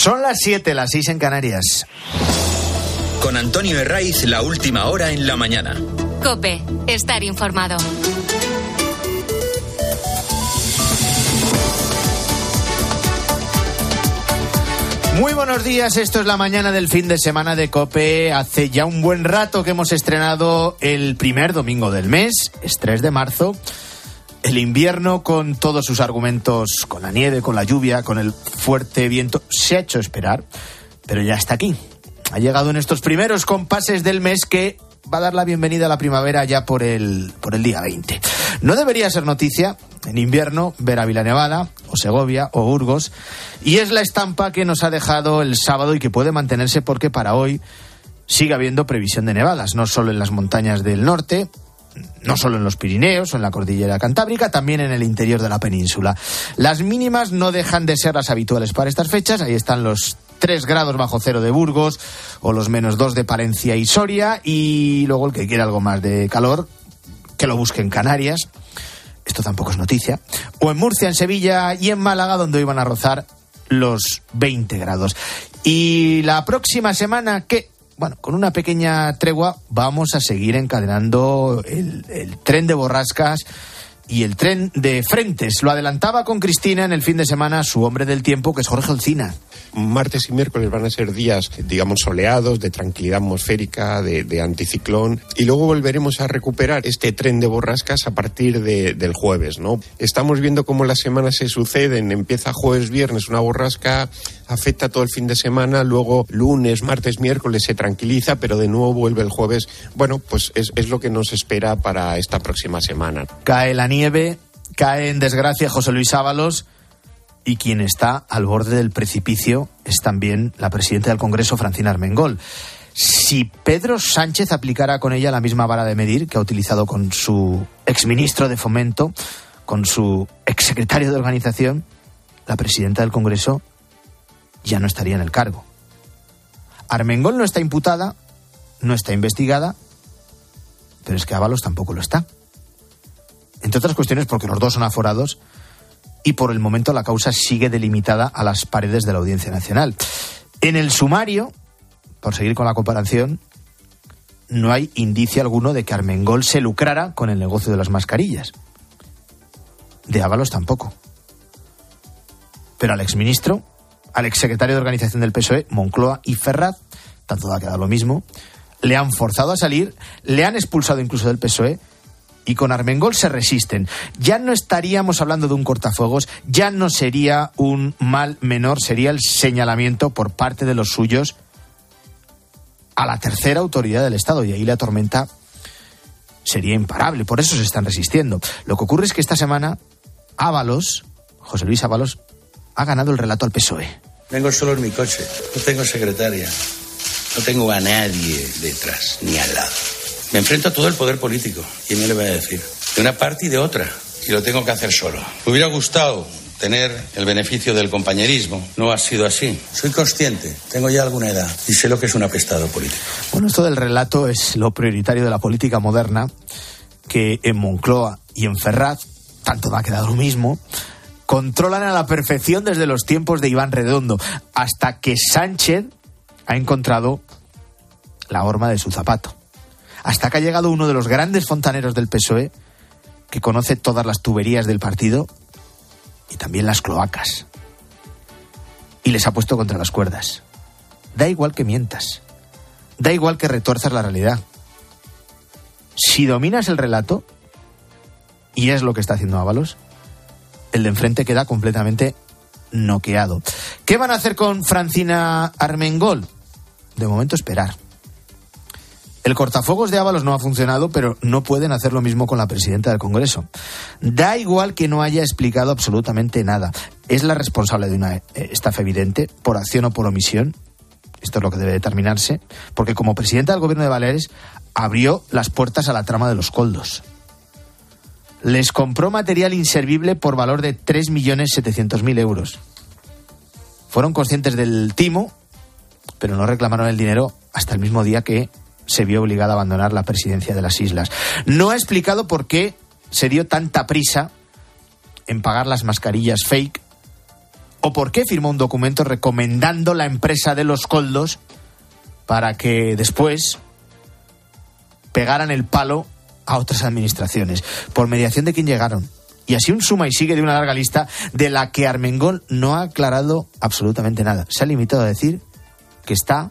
Son las 7, las 6 en Canarias. Con Antonio Herraiz, la última hora en la mañana. Cope, estar informado. Muy buenos días, esto es la mañana del fin de semana de Cope. Hace ya un buen rato que hemos estrenado el primer domingo del mes, es 3 de marzo. El invierno con todos sus argumentos, con la nieve, con la lluvia, con el fuerte viento, se ha hecho esperar, pero ya está aquí. Ha llegado en estos primeros compases del mes que va a dar la bienvenida a la primavera ya por el, por el día 20. No debería ser noticia en invierno ver a Nevada o Segovia o Burgos y es la estampa que nos ha dejado el sábado y que puede mantenerse porque para hoy sigue habiendo previsión de nevadas, no solo en las montañas del norte, no solo en los Pirineos o en la cordillera cantábrica, también en el interior de la península. Las mínimas no dejan de ser las habituales para estas fechas. Ahí están los 3 grados bajo cero de Burgos o los menos 2 de Palencia y Soria. Y luego el que quiera algo más de calor, que lo busque en Canarias. Esto tampoco es noticia. O en Murcia, en Sevilla y en Málaga, donde iban a rozar los 20 grados. Y la próxima semana, ¿qué? Bueno, con una pequeña tregua vamos a seguir encadenando el, el, tren de borrascas y el tren de frentes. Lo adelantaba con Cristina en el fin de semana su hombre del tiempo, que es Jorge Olcina martes y miércoles van a ser días, digamos, soleados, de tranquilidad atmosférica, de, anticiclón, y luego volveremos a recuperar este tren de borrascas a partir del jueves, ¿no? Estamos viendo cómo las semanas se suceden, empieza jueves, viernes una borrasca, afecta todo el fin de semana, luego lunes, martes, miércoles se tranquiliza, pero de nuevo vuelve el jueves. Bueno, pues es, es lo que nos espera para esta próxima semana. Cae la nieve, cae en desgracia José Luis Ábalos y quien está al borde del precipicio es también la presidenta del Congreso, Francina Armengol. Si Pedro Sánchez aplicara con ella la misma vara de medir que ha utilizado con su exministro de Fomento, con su exsecretario de Organización, la presidenta del Congreso ya no estaría en el cargo. Armengol no está imputada, no está investigada, pero es que Ábalos tampoco lo está. Entre otras cuestiones porque los dos son aforados y por el momento la causa sigue delimitada a las paredes de la Audiencia Nacional. En el sumario, por seguir con la comparación, no hay indicio alguno de que Armengol se lucrara con el negocio de las mascarillas. De Ábalos tampoco. Pero al exministro, al exsecretario de organización del PSOE, Moncloa y Ferraz, tanto da que lo mismo, le han forzado a salir, le han expulsado incluso del PSOE y con Armengol se resisten. Ya no estaríamos hablando de un cortafuegos, ya no sería un mal menor, sería el señalamiento por parte de los suyos a la tercera autoridad del Estado y ahí la tormenta sería imparable, por eso se están resistiendo. Lo que ocurre es que esta semana Ábalos, José Luis Ábalos, ha ganado el relato al PSOE. Vengo solo en mi coche, no tengo secretaria, no tengo a nadie detrás ni al lado. Me enfrento a todo el poder político. ¿Y me le voy a decir? De una parte y de otra. Y lo tengo que hacer solo. Me hubiera gustado tener el beneficio del compañerismo. No ha sido así. Soy consciente, tengo ya alguna edad y sé lo que es un apestado político. Bueno, esto del relato es lo prioritario de la política moderna, que en Moncloa y en Ferraz, tanto va a quedar lo mismo, controlan a la perfección desde los tiempos de Iván Redondo, hasta que Sánchez ha encontrado la horma de su zapato hasta que ha llegado uno de los grandes fontaneros del PSOE, que conoce todas las tuberías del partido y también las cloacas. Y les ha puesto contra las cuerdas. Da igual que mientas. Da igual que retuerzas la realidad. Si dominas el relato, y es lo que está haciendo Ábalos, el de enfrente queda completamente noqueado. ¿Qué van a hacer con Francina Armengol? De momento esperar. El cortafuegos de Ábalos no ha funcionado, pero no pueden hacer lo mismo con la presidenta del Congreso. Da igual que no haya explicado absolutamente nada. Es la responsable de una eh, estafa evidente, por acción o por omisión. Esto es lo que debe determinarse, porque como presidenta del gobierno de Baleares abrió las puertas a la trama de los coldos. Les compró material inservible por valor de 3.700.000 euros. Fueron conscientes del timo, pero no reclamaron el dinero hasta el mismo día que se vio obligada a abandonar la presidencia de las islas. No ha explicado por qué se dio tanta prisa en pagar las mascarillas fake ¿O por qué firmó un documento recomendando la empresa de los coldos para que después pegaran el palo a otras administraciones? ¿Por mediación de quién llegaron? Y así un suma y sigue de una larga lista de la que Armengol no ha aclarado absolutamente nada. Se ha limitado a decir que está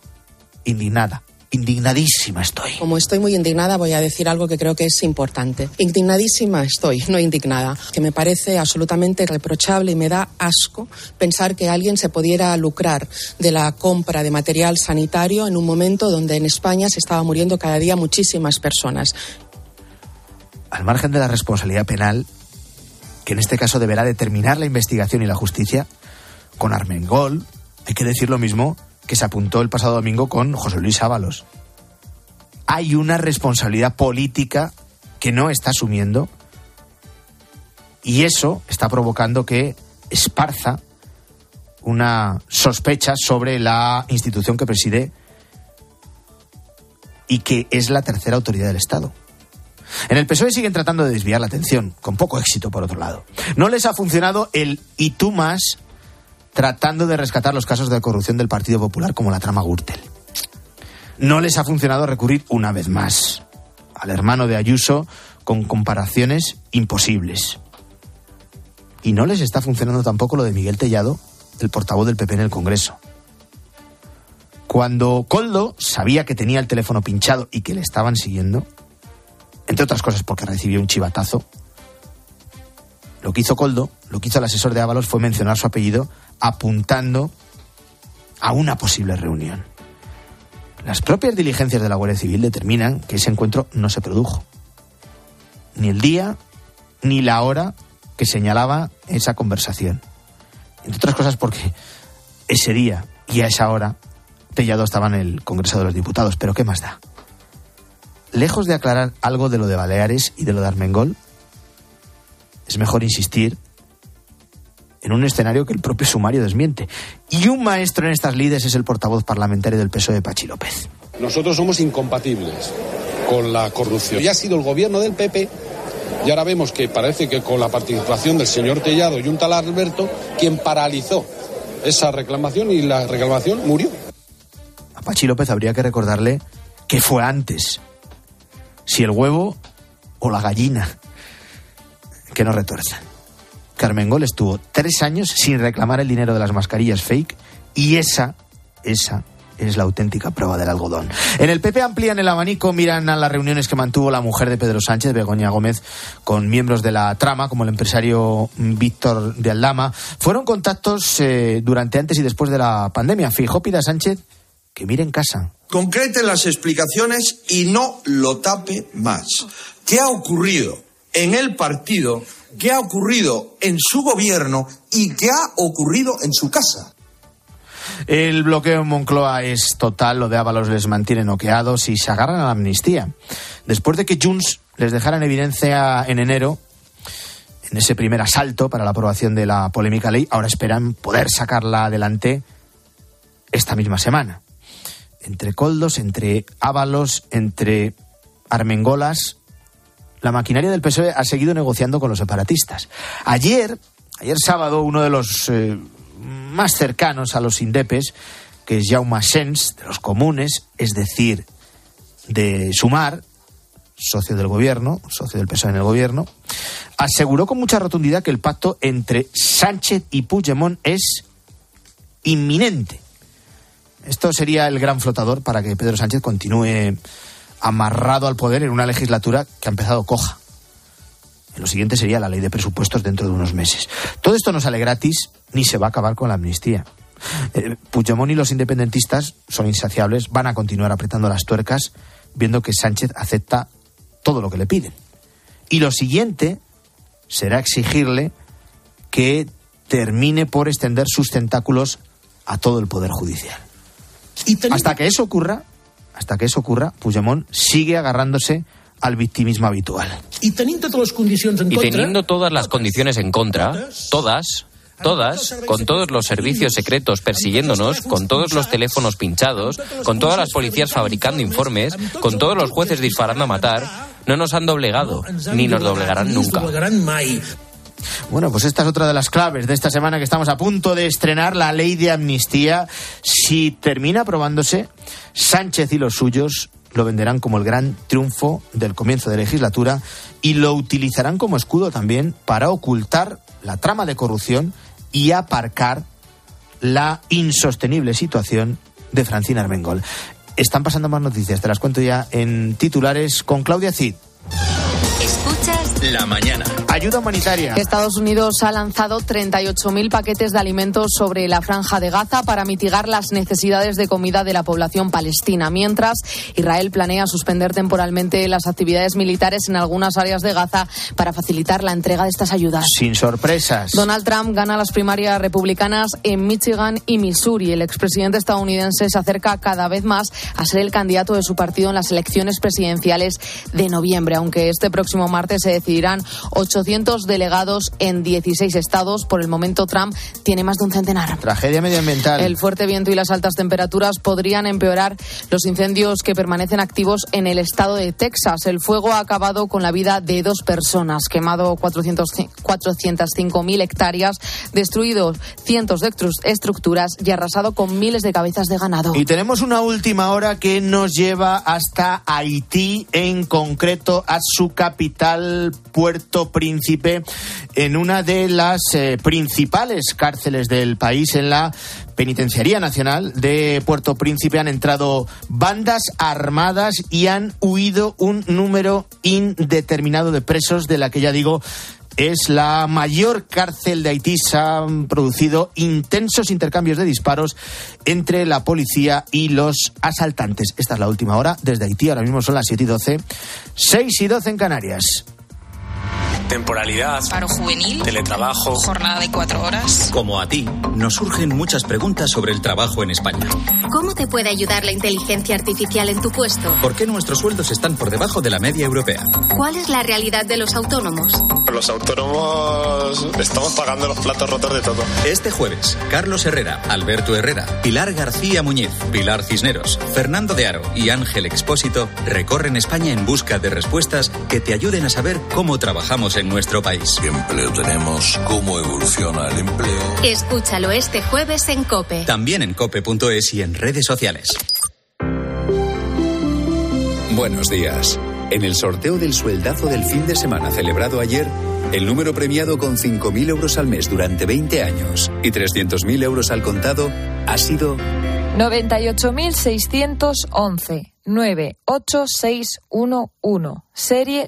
indignada indignadísima estoy. Como estoy muy indignada, voy a decir algo que creo que es importante. Indignadísima estoy, no indignada, que me parece absolutamente reprochable y me da asco pensar que alguien se pudiera lucrar de la compra de material sanitario en un momento donde en España se estaba muriendo cada día muchísimas personas. Al margen de la responsabilidad penal, que en este caso deberá determinar la investigación y la justicia, con Armengol hay que decir lo mismo que se apuntó el pasado domingo con José Luis Ábalos. Hay una responsabilidad política que no está asumiendo y eso está provocando que esparza una sospecha sobre la institución que preside y que es la tercera autoridad del Estado. En el PSOE siguen tratando de desviar la atención, con poco éxito por otro lado. No les ha funcionado el y tú más tratando de rescatar los casos de corrupción del Partido Popular como la trama Gürtel. No les ha funcionado recurrir una vez más al hermano de Ayuso con comparaciones imposibles. Y no les está funcionando tampoco lo de Miguel Tellado, el portavoz del PP en el Congreso. Cuando Coldo sabía que tenía el teléfono pinchado y que le estaban siguiendo, entre otras cosas porque recibió un chivatazo, lo que hizo Coldo, lo que hizo el asesor de Ábalos fue mencionar su apellido apuntando a una posible reunión. Las propias diligencias de la Guardia Civil determinan que ese encuentro no se produjo. Ni el día ni la hora que señalaba esa conversación. Entre otras cosas porque ese día y a esa hora Tellado estaba en el Congreso de los Diputados. Pero ¿qué más da? Lejos de aclarar algo de lo de Baleares y de lo de Armengol, es mejor insistir en un escenario que el propio sumario desmiente. Y un maestro en estas lides es el portavoz parlamentario del PSOE, Pachi López. Nosotros somos incompatibles con la corrupción. Ya ha sido el gobierno del PP y ahora vemos que parece que con la participación del señor Tellado y un tal Alberto, quien paralizó esa reclamación y la reclamación murió. A Pachi López habría que recordarle que fue antes. Si el huevo o la gallina. Que no retuerzan. Carmen Gol estuvo tres años sin reclamar el dinero de las mascarillas fake y esa, esa es la auténtica prueba del algodón. En el PP amplían el abanico, miran a las reuniones que mantuvo la mujer de Pedro Sánchez, Begoña Gómez, con miembros de la trama, como el empresario Víctor de Aldama. Fueron contactos eh, durante antes y después de la pandemia. Fijó Pida Sánchez que mire en casa. Concrete las explicaciones y no lo tape más. ¿Qué ha ocurrido en el partido qué ha ocurrido en su gobierno y qué ha ocurrido en su casa. El bloqueo en Moncloa es total, lo de Ábalos les mantiene noqueados y se agarran a la amnistía. Después de que Junts les dejara en evidencia en enero, en ese primer asalto para la aprobación de la polémica ley, ahora esperan poder sacarla adelante esta misma semana. Entre coldos, entre Ábalos, entre Armengolas, la maquinaria del PSOE ha seguido negociando con los separatistas. Ayer, ayer sábado, uno de los eh, más cercanos a los indepes, que es Jaume Sens, de los comunes, es decir, de Sumar, socio del gobierno, socio del PSOE en el gobierno, aseguró con mucha rotundidad que el pacto entre Sánchez y Puigdemont es inminente. Esto sería el gran flotador para que Pedro Sánchez continúe amarrado al poder en una legislatura que ha empezado coja. lo siguiente sería la ley de presupuestos dentro de unos meses. Todo esto no sale gratis ni se va a acabar con la amnistía. Eh, Puigdemont y los independentistas son insaciables, van a continuar apretando las tuercas viendo que Sánchez acepta todo lo que le piden. Y lo siguiente será exigirle que termine por extender sus tentáculos a todo el Poder Judicial. Hasta que eso ocurra, hasta que eso ocurra, Puigdemont sigue agarrándose al victimismo habitual. Y teniendo todas las condiciones en y teniendo todas las condiciones en contra, todas, todas, con todos los servicios secretos persiguiéndonos, con todos los teléfonos pinchados, con todas las policías fabricando informes, con todos los jueces disparando a matar, no nos han doblegado, ni nos doblegarán nunca. Bueno, pues esta es otra de las claves de esta semana que estamos a punto de estrenar, la ley de amnistía. Si termina aprobándose, Sánchez y los suyos lo venderán como el gran triunfo del comienzo de legislatura y lo utilizarán como escudo también para ocultar la trama de corrupción y aparcar la insostenible situación de Francina Armengol. Están pasando más noticias, te las cuento ya en titulares con Claudia Cid. La mañana. Ayuda humanitaria. Estados Unidos ha lanzado 38.000 paquetes de alimentos sobre la franja de Gaza para mitigar las necesidades de comida de la población palestina, mientras Israel planea suspender temporalmente las actividades militares en algunas áreas de Gaza para facilitar la entrega de estas ayudas. Sin sorpresas. Donald Trump gana las primarias republicanas en Michigan y Missouri. El expresidente estadounidense se acerca cada vez más a ser el candidato de su partido en las elecciones presidenciales de noviembre, aunque este próximo martes se decidirán 800 delegados en 16 estados. Por el momento, Trump tiene más de un centenar. Tragedia medioambiental. El fuerte viento y las altas temperaturas podrían empeorar los incendios que permanecen activos en el estado de Texas. El fuego ha acabado con la vida de dos personas, quemado 400 405.000 hectáreas, destruido cientos de estru- estructuras y arrasado con miles de cabezas de ganado. Y tenemos una última hora que nos lleva hasta Haití, en concreto a su capital, Puerto Príncipe, en una de las eh, principales cárceles del país, en la Penitenciaría Nacional de Puerto Príncipe, han entrado bandas armadas y han huido un número indeterminado de presos, de la que ya digo es la mayor cárcel de Haití. Se han producido intensos intercambios de disparos entre la policía y los asaltantes. Esta es la última hora desde Haití. Ahora mismo son las 7 y 12. 6 y 12 en Canarias. Temporalidad, Paro juvenil, teletrabajo. jornada de cuatro horas. Como a ti, nos surgen muchas preguntas sobre el trabajo en España. ¿Cómo te puede ayudar la inteligencia artificial en tu puesto? ¿Por qué nuestros sueldos están por debajo de la media europea? ¿Cuál es la realidad de los autónomos? Los autónomos estamos pagando los platos rotos de todo. Este jueves, Carlos Herrera, Alberto Herrera, Pilar García Muñiz, Pilar Cisneros, Fernando de Aro y Ángel Expósito recorren España en busca de respuestas que te ayuden a saber cómo trabajamos en nuestro país. ¿Qué empleo tenemos? ¿Cómo evoluciona el empleo? Escúchalo este jueves en Cope. También en cope.es y en redes sociales. Buenos días. En el sorteo del sueldazo del fin de semana celebrado ayer, el número premiado con 5.000 euros al mes durante 20 años y 300.000 euros al contado ha sido 98.611 98611 serie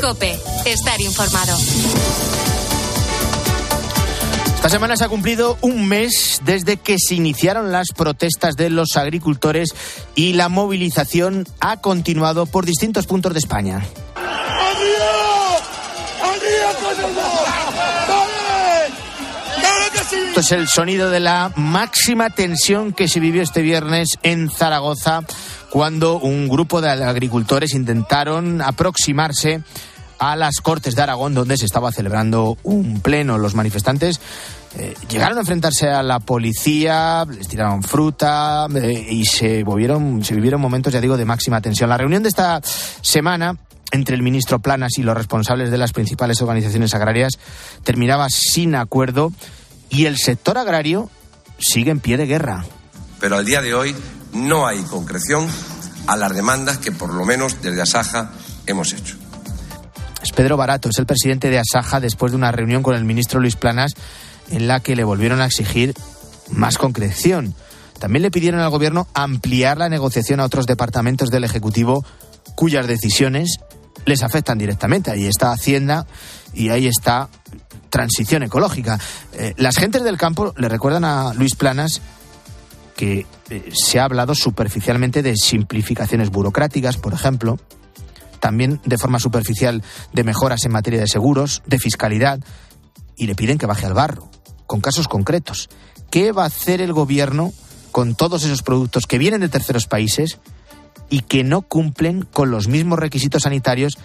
Cope. Estar informado. Esta semana se ha cumplido un mes desde que se iniciaron las protestas de los agricultores y la movilización ha continuado por distintos puntos de España. Esto es el sonido de la máxima tensión que se vivió este viernes en Zaragoza cuando un grupo de agricultores intentaron aproximarse a las Cortes de Aragón donde se estaba celebrando un pleno. Los manifestantes eh, llegaron a enfrentarse a la policía, les tiraron fruta eh, y se, volvieron, se vivieron momentos, ya digo, de máxima tensión. La reunión de esta semana entre el ministro Planas y los responsables de las principales organizaciones agrarias terminaba sin acuerdo y el sector agrario sigue en pie de guerra. Pero al día de hoy no hay concreción a las demandas que por lo menos desde Asaja hemos hecho. Es Pedro Barato, es el presidente de Asaja después de una reunión con el ministro Luis Planas en la que le volvieron a exigir más concreción. También le pidieron al gobierno ampliar la negociación a otros departamentos del Ejecutivo cuyas decisiones les afectan directamente. Ahí está Hacienda y ahí está transición ecológica. Eh, las gentes del campo le recuerdan a Luis Planas que eh, se ha hablado superficialmente de simplificaciones burocráticas, por ejemplo. también de forma superficial de mejoras en materia de seguros, de fiscalidad, y le piden que baje al barro, con casos concretos. ¿Qué va a hacer el gobierno con todos esos productos que vienen de terceros países y que no cumplen con los mismos requisitos sanitarios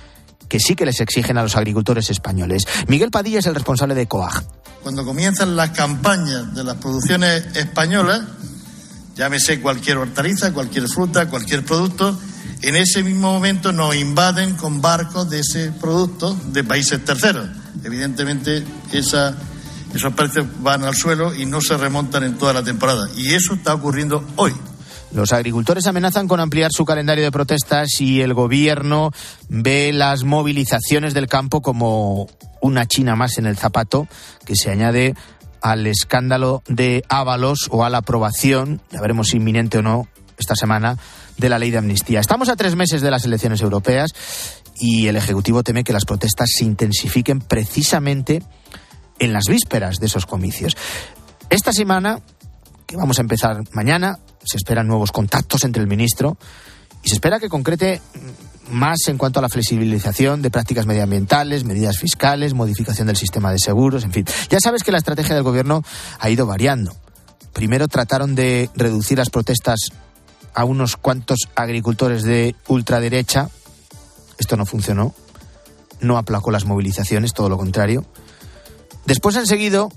que sí que les exigen a los agricultores españoles? Miguel Padilla es el responsable de COAG. Cuando comienzan las campañas de las producciones españolas, llámese cualquier hortaliza, cualquier fruta, cualquier producto, en ese mismo momento nos invaden con barcos de ese producto de países terceros. Evidentemente, esa, esos precios van al suelo y no se remontan en toda la temporada. Y eso está ocurriendo hoy. Los agricultores amenazan con ampliar su calendario de protestas y el gobierno ve las movilizaciones del campo como una china más en el zapato que se añade al escándalo de Ábalos o a la aprobación, ya veremos si inminente o no esta semana, de la ley de amnistía. Estamos a tres meses de las elecciones europeas y el Ejecutivo teme que las protestas se intensifiquen precisamente en las vísperas de esos comicios. Esta semana, vamos a empezar mañana, se esperan nuevos contactos entre el ministro y se espera que concrete más en cuanto a la flexibilización de prácticas medioambientales, medidas fiscales, modificación del sistema de seguros, en fin. Ya sabes que la estrategia del gobierno ha ido variando. Primero trataron de reducir las protestas a unos cuantos agricultores de ultraderecha. Esto no funcionó. No aplacó las movilizaciones, todo lo contrario. Después han seguido,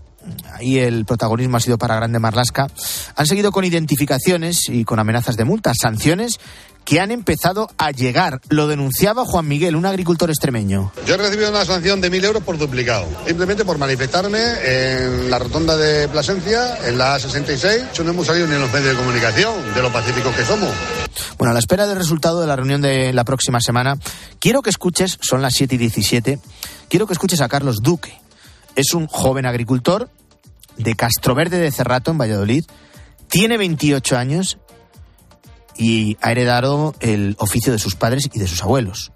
ahí el protagonismo ha sido para Grande Marlasca, han seguido con identificaciones y con amenazas de multas, sanciones que han empezado a llegar. Lo denunciaba Juan Miguel, un agricultor extremeño. Yo he recibido una sanción de mil euros por duplicado, simplemente por manifestarme en la rotonda de Plasencia, en la A66. Yo no hemos salido ni en los medios de comunicación, de lo pacíficos que somos. Bueno, a la espera del resultado de la reunión de la próxima semana, quiero que escuches, son las 7 y 17, quiero que escuches a Carlos Duque. Es un joven agricultor de Castroverde de Cerrato, en Valladolid. Tiene 28 años y ha heredado el oficio de sus padres y de sus abuelos.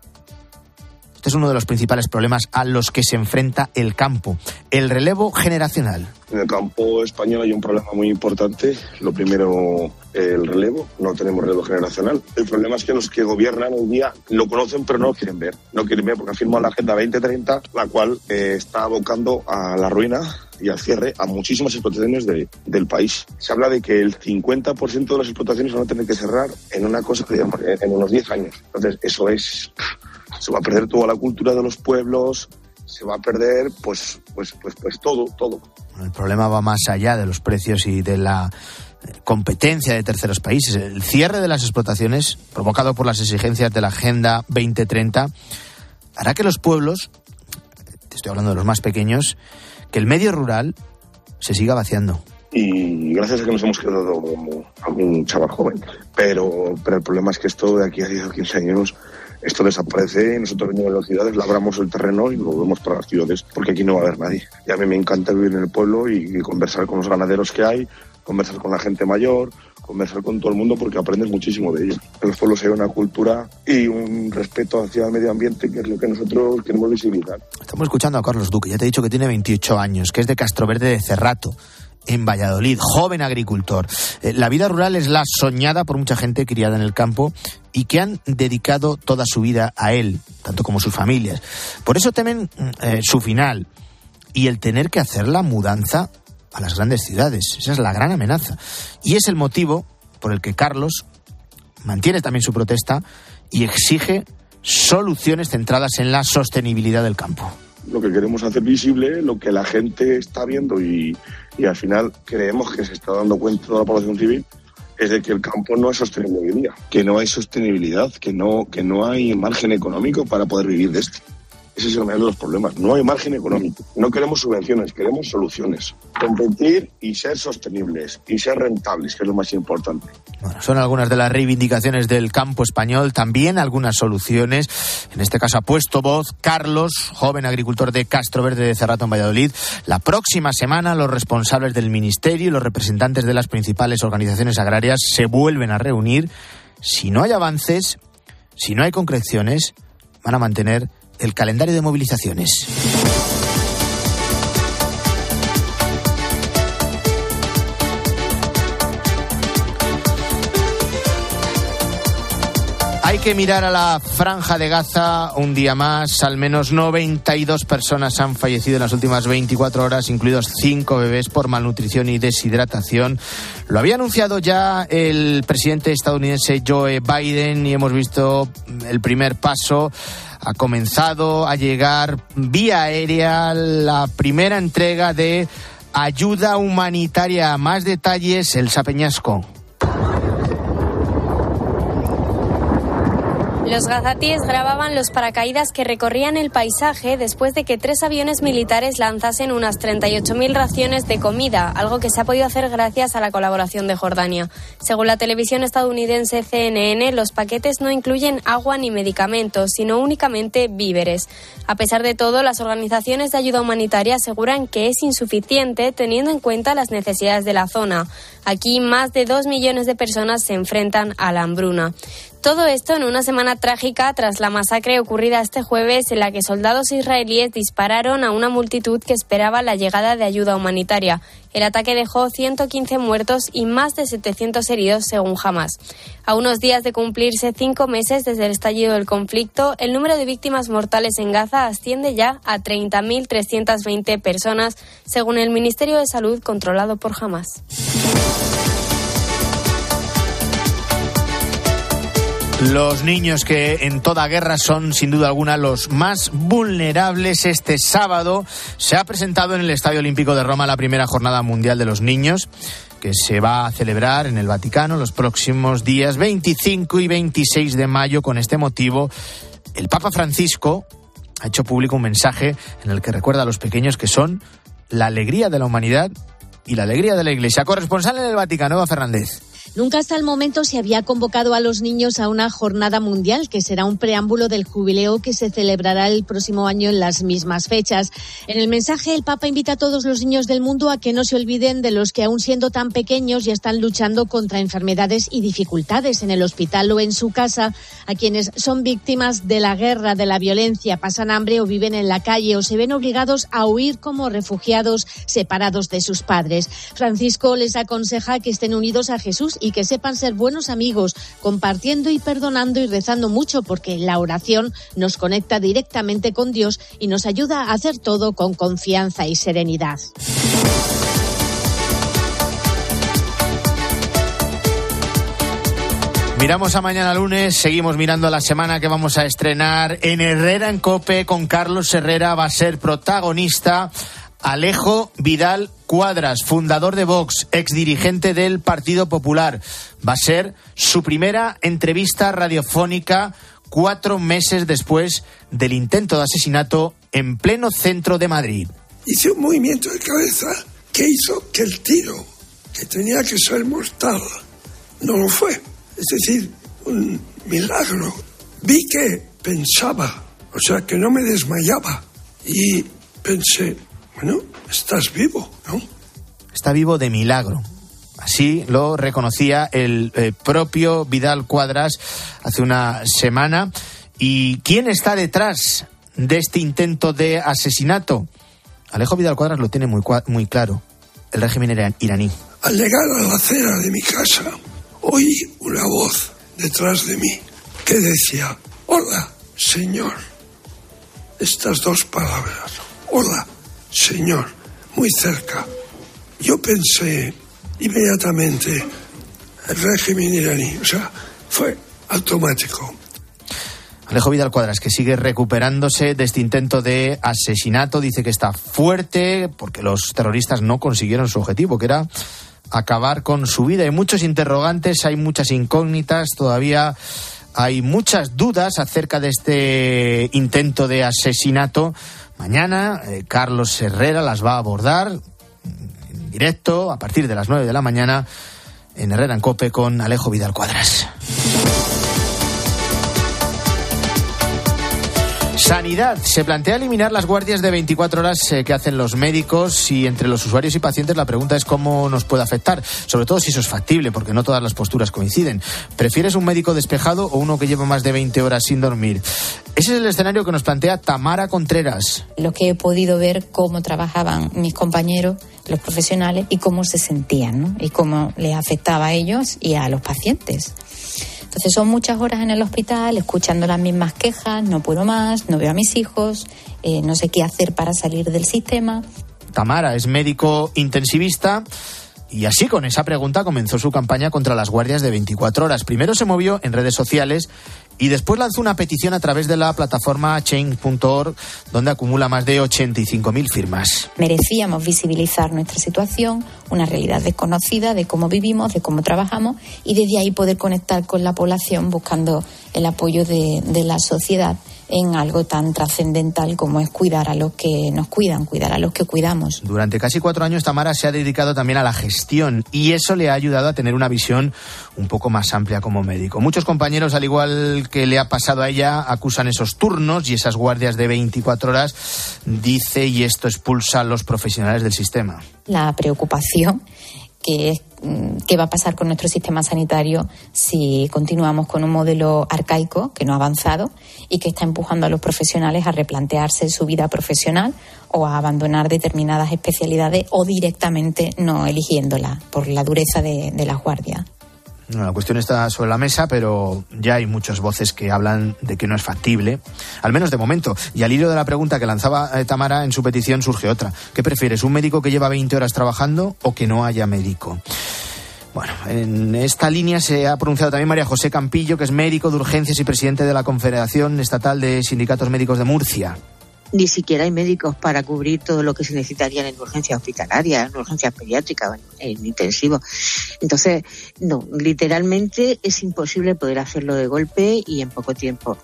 Este es uno de los principales problemas a los que se enfrenta el campo, el relevo generacional. En el campo español hay un problema muy importante. Lo primero, el relevo. No tenemos relevo generacional. El problema es que los que gobiernan hoy día lo conocen, pero no lo quieren ver. No quieren ver porque han la Agenda 2030, la cual eh, está abocando a la ruina y al cierre a muchísimas explotaciones de, del país. Se habla de que el 50% de las explotaciones van a tener que cerrar en una cosa que en unos 10 años. Entonces, eso es se va a perder toda la cultura de los pueblos, se va a perder pues pues pues pues todo, todo. El problema va más allá de los precios y de la eh, competencia de terceros países. El cierre de las explotaciones, provocado por las exigencias de la Agenda 2030, hará que los pueblos, te estoy hablando de los más pequeños, que el medio rural se siga vaciando. Y gracias a que nos hemos quedado un chaval joven. Pero, pero el problema es que esto de aquí a 10 o 15 años esto desaparece nosotros venimos de las ciudades, labramos el terreno y volvemos para las ciudades, porque aquí no va a haber nadie. Y a mí me encanta vivir en el pueblo y, conversar con los ganaderos que hay, conversar con la gente mayor, conversar con todo el mundo porque aprendes muchísimo de ellos. En los pueblos hay una cultura y un respeto hacia el medio ambiente que es lo que nosotros queremos visibilizar. Estamos escuchando a Carlos Duque, ya te he dicho que tiene 28 años, que es de Castroverde de Cerrato en Valladolid, joven agricultor. Eh, la vida rural es la soñada por mucha gente criada en el campo y que han dedicado toda su vida a él, tanto como sus familias. Por eso temen eh, su final y el tener que hacer la mudanza a las grandes ciudades. Esa es la gran amenaza. Y es el motivo por el que Carlos mantiene también su protesta y exige soluciones centradas en la sostenibilidad del campo lo que queremos hacer visible, lo que la gente está viendo y, al final creemos que se está dando cuenta toda la población civil, es de que el campo no es sostenible hoy día, que no hay sostenibilidad, que no, que no hay margen económico para poder vivir de esto. Ese es el mayor de los problemas. No hay margen económico. No queremos subvenciones, queremos soluciones. Competir y ser sostenibles y ser rentables, que es lo más importante. Bueno, son algunas de las reivindicaciones del campo español, también algunas soluciones. En este caso ha puesto voz Carlos, joven agricultor de Castro Verde de Cerrato en Valladolid. La próxima semana los responsables del ministerio y los representantes de las principales organizaciones agrarias se vuelven a reunir. Si no hay avances, si no hay concreciones, van a mantener el calendario de movilizaciones. Hay que mirar a la franja de Gaza un día más. Al menos 92 personas han fallecido en las últimas 24 horas, incluidos 5 bebés por malnutrición y deshidratación. Lo había anunciado ya el presidente estadounidense Joe Biden y hemos visto el primer paso. Ha comenzado a llegar vía aérea la primera entrega de ayuda humanitaria. Más detalles, el Sapeñasco. Los gazatíes grababan los paracaídas que recorrían el paisaje después de que tres aviones militares lanzasen unas 38.000 raciones de comida, algo que se ha podido hacer gracias a la colaboración de Jordania. Según la televisión estadounidense CNN, los paquetes no incluyen agua ni medicamentos, sino únicamente víveres. A pesar de todo, las organizaciones de ayuda humanitaria aseguran que es insuficiente teniendo en cuenta las necesidades de la zona. Aquí más de dos millones de personas se enfrentan a la hambruna. Todo esto en una semana trágica tras la masacre ocurrida este jueves en la que soldados israelíes dispararon a una multitud que esperaba la llegada de ayuda humanitaria. El ataque dejó 115 muertos y más de 700 heridos, según Hamas. A unos días de cumplirse cinco meses desde el estallido del conflicto, el número de víctimas mortales en Gaza asciende ya a 30.320 personas, según el Ministerio de Salud controlado por Hamas. Los niños que en toda guerra son sin duda alguna los más vulnerables. Este sábado se ha presentado en el Estadio Olímpico de Roma la primera jornada mundial de los niños que se va a celebrar en el Vaticano los próximos días 25 y 26 de mayo. Con este motivo, el Papa Francisco ha hecho público un mensaje en el que recuerda a los pequeños que son la alegría de la humanidad y la alegría de la Iglesia. Corresponsal en el Vaticano, Eva Fernández. Nunca hasta el momento se había convocado a los niños a una jornada mundial que será un preámbulo del jubileo que se celebrará el próximo año en las mismas fechas. En el mensaje, el Papa invita a todos los niños del mundo a que no se olviden de los que aún siendo tan pequeños ya están luchando contra enfermedades y dificultades en el hospital o en su casa, a quienes son víctimas de la guerra, de la violencia, pasan hambre o viven en la calle o se ven obligados a huir como refugiados separados de sus padres. Francisco les aconseja que estén unidos a Jesús y que sepan ser buenos amigos, compartiendo y perdonando y rezando mucho, porque la oración nos conecta directamente con Dios y nos ayuda a hacer todo con confianza y serenidad. Miramos a mañana lunes, seguimos mirando la semana que vamos a estrenar en Herrera en Cope con Carlos Herrera, va a ser protagonista Alejo Vidal Cuadras, fundador de Vox, exdirigente del Partido Popular. Va a ser su primera entrevista radiofónica cuatro meses después del intento de asesinato en pleno centro de Madrid. Hice un movimiento de cabeza que hizo que el tiro, que tenía que ser mortal, no lo fue. Es decir, un milagro. Vi que pensaba, o sea, que no me desmayaba. Y pensé, bueno, estás vivo, ¿no? Está vivo de milagro. Así lo reconocía el eh, propio Vidal Cuadras hace una semana. ¿Y quién está detrás de este intento de asesinato? Alejo Vidal Cuadras lo tiene muy, muy claro. El régimen iraní. Al llegar a la acera de mi casa, oí una voz detrás de mí que decía, hola, señor. Estas dos palabras, hola, señor, muy cerca. Yo pensé inmediatamente el régimen iraní, o sea, fue automático. Alejo Vidal Cuadras, que sigue recuperándose de este intento de asesinato, dice que está fuerte porque los terroristas no consiguieron su objetivo, que era acabar con su vida. Hay muchos interrogantes, hay muchas incógnitas, todavía hay muchas dudas acerca de este intento de asesinato. Mañana eh, Carlos Herrera las va a abordar en directo a partir de las 9 de la mañana en Herrera en Cope con Alejo Vidal Cuadras. Sanidad. Se plantea eliminar las guardias de 24 horas eh, que hacen los médicos y entre los usuarios y pacientes la pregunta es cómo nos puede afectar, sobre todo si eso es factible, porque no todas las posturas coinciden. ¿Prefieres un médico despejado o uno que lleva más de 20 horas sin dormir? Ese es el escenario que nos plantea Tamara Contreras. Lo que he podido ver cómo trabajaban mis compañeros, los profesionales, y cómo se sentían. Y cómo les afectaba a ellos y a los pacientes. Entonces son muchas horas en el hospital escuchando las mismas quejas, no puedo más, no veo a mis hijos, eh, no sé qué hacer para salir del sistema. Tamara es médico intensivista. Y así con esa pregunta comenzó su campaña contra las guardias de 24 horas. Primero se movió en redes sociales y después lanzó una petición a través de la plataforma change.org donde acumula más de 85.000 firmas. Merecíamos visibilizar nuestra situación, una realidad desconocida de cómo vivimos, de cómo trabajamos y desde ahí poder conectar con la población buscando el apoyo de, de la sociedad en algo tan trascendental como es cuidar a los que nos cuidan, cuidar a los que cuidamos. Durante casi cuatro años Tamara se ha dedicado también a la gestión y eso le ha ayudado a tener una visión un poco más amplia como médico. Muchos compañeros, al igual que le ha pasado a ella, acusan esos turnos y esas guardias de 24 horas, dice, y esto expulsa a los profesionales del sistema. La preocupación que es mm, qué va a pasar con nuestro sistema sanitario si continuamos con un modelo arcaico que no ha avanzado y que está empujando a los profesionales a replantearse su vida profesional o a abandonar determinadas especialidades o directamente no eligiéndola por la dureza de, de las guardias. La cuestión está sobre la mesa, pero ya hay muchas voces que hablan de que no es factible, al menos de momento. Y al hilo de la pregunta que lanzaba eh, Tamara en su petición surge otra. ¿Qué prefieres, un médico que lleva 20 horas trabajando o que no haya médico? Bueno, en esta línea se ha pronunciado también María José Campillo, que es médico de urgencias y presidente de la Confederación Estatal de Sindicatos Médicos de Murcia ni siquiera hay médicos para cubrir todo lo que se necesitaría en urgencias hospitalarias, en urgencias pediátricas, en, intensivo. Entonces, no, literalmente es imposible poder hacerlo de golpe y en poco tiempo.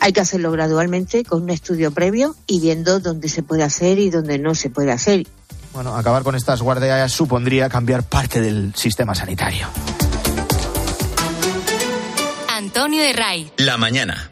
Hay que hacerlo gradualmente con un estudio previo y viendo dónde se puede hacer y dónde no se puede hacer. Bueno, acabar con estas guardias supondría cambiar parte del sistema sanitario. Antonio de Ray. La mañana.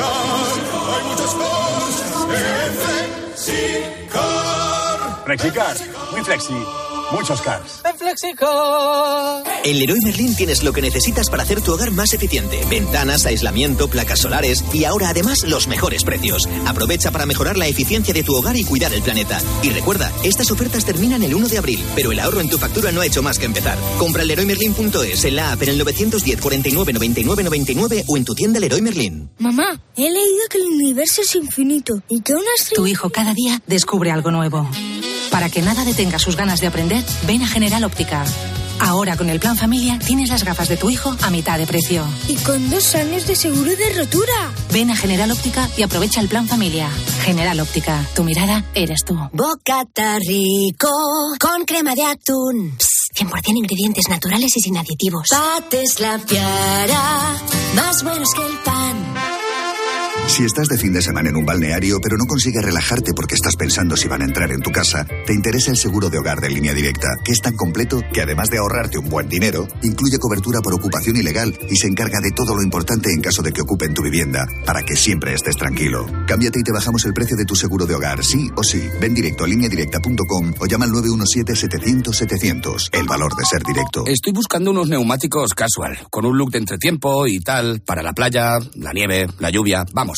Hay muchos cars. En Flexicar. Flexicar, muy flexi, muchos cars. En Flexicar. En Leroy Merlin tienes lo que necesitas para hacer tu hogar más eficiente. Ventanas, aislamiento, placas solares y ahora además los mejores precios. Aprovecha para mejorar la eficiencia de tu hogar y cuidar el planeta. Y recuerda, estas ofertas terminan el 1 de abril, pero el ahorro en tu factura no ha hecho más que empezar. Compra en LeroyMerlin.es, en la app en el 910 49 99 99 o en tu tienda Leroy Merlin. Mamá, he leído que el universo es infinito y que una estrella... Tu hijo cada día descubre algo nuevo. Para que nada detenga sus ganas de aprender, ven a General Óptica. Ahora con el plan familia tienes las gafas de tu hijo a mitad de precio. Y con dos años de seguro de rotura. Ven a General Óptica y aprovecha el plan familia. General Óptica, tu mirada eres tú. Bocata rico con crema de atún. Psst, 100% ingredientes naturales y sin aditivos. Pates la piara, más buenos que el pan. Si estás de fin de semana en un balneario pero no consigues relajarte porque estás pensando si van a entrar en tu casa, te interesa el seguro de hogar de línea directa, que es tan completo que además de ahorrarte un buen dinero, incluye cobertura por ocupación ilegal y se encarga de todo lo importante en caso de que ocupen tu vivienda, para que siempre estés tranquilo. Cámbiate y te bajamos el precio de tu seguro de hogar, sí o sí. Ven directo a lineadirecta.com o llama al 917-700-700. El valor de ser directo. Estoy buscando unos neumáticos casual, con un look de entretiempo y tal, para la playa, la nieve, la lluvia, vamos,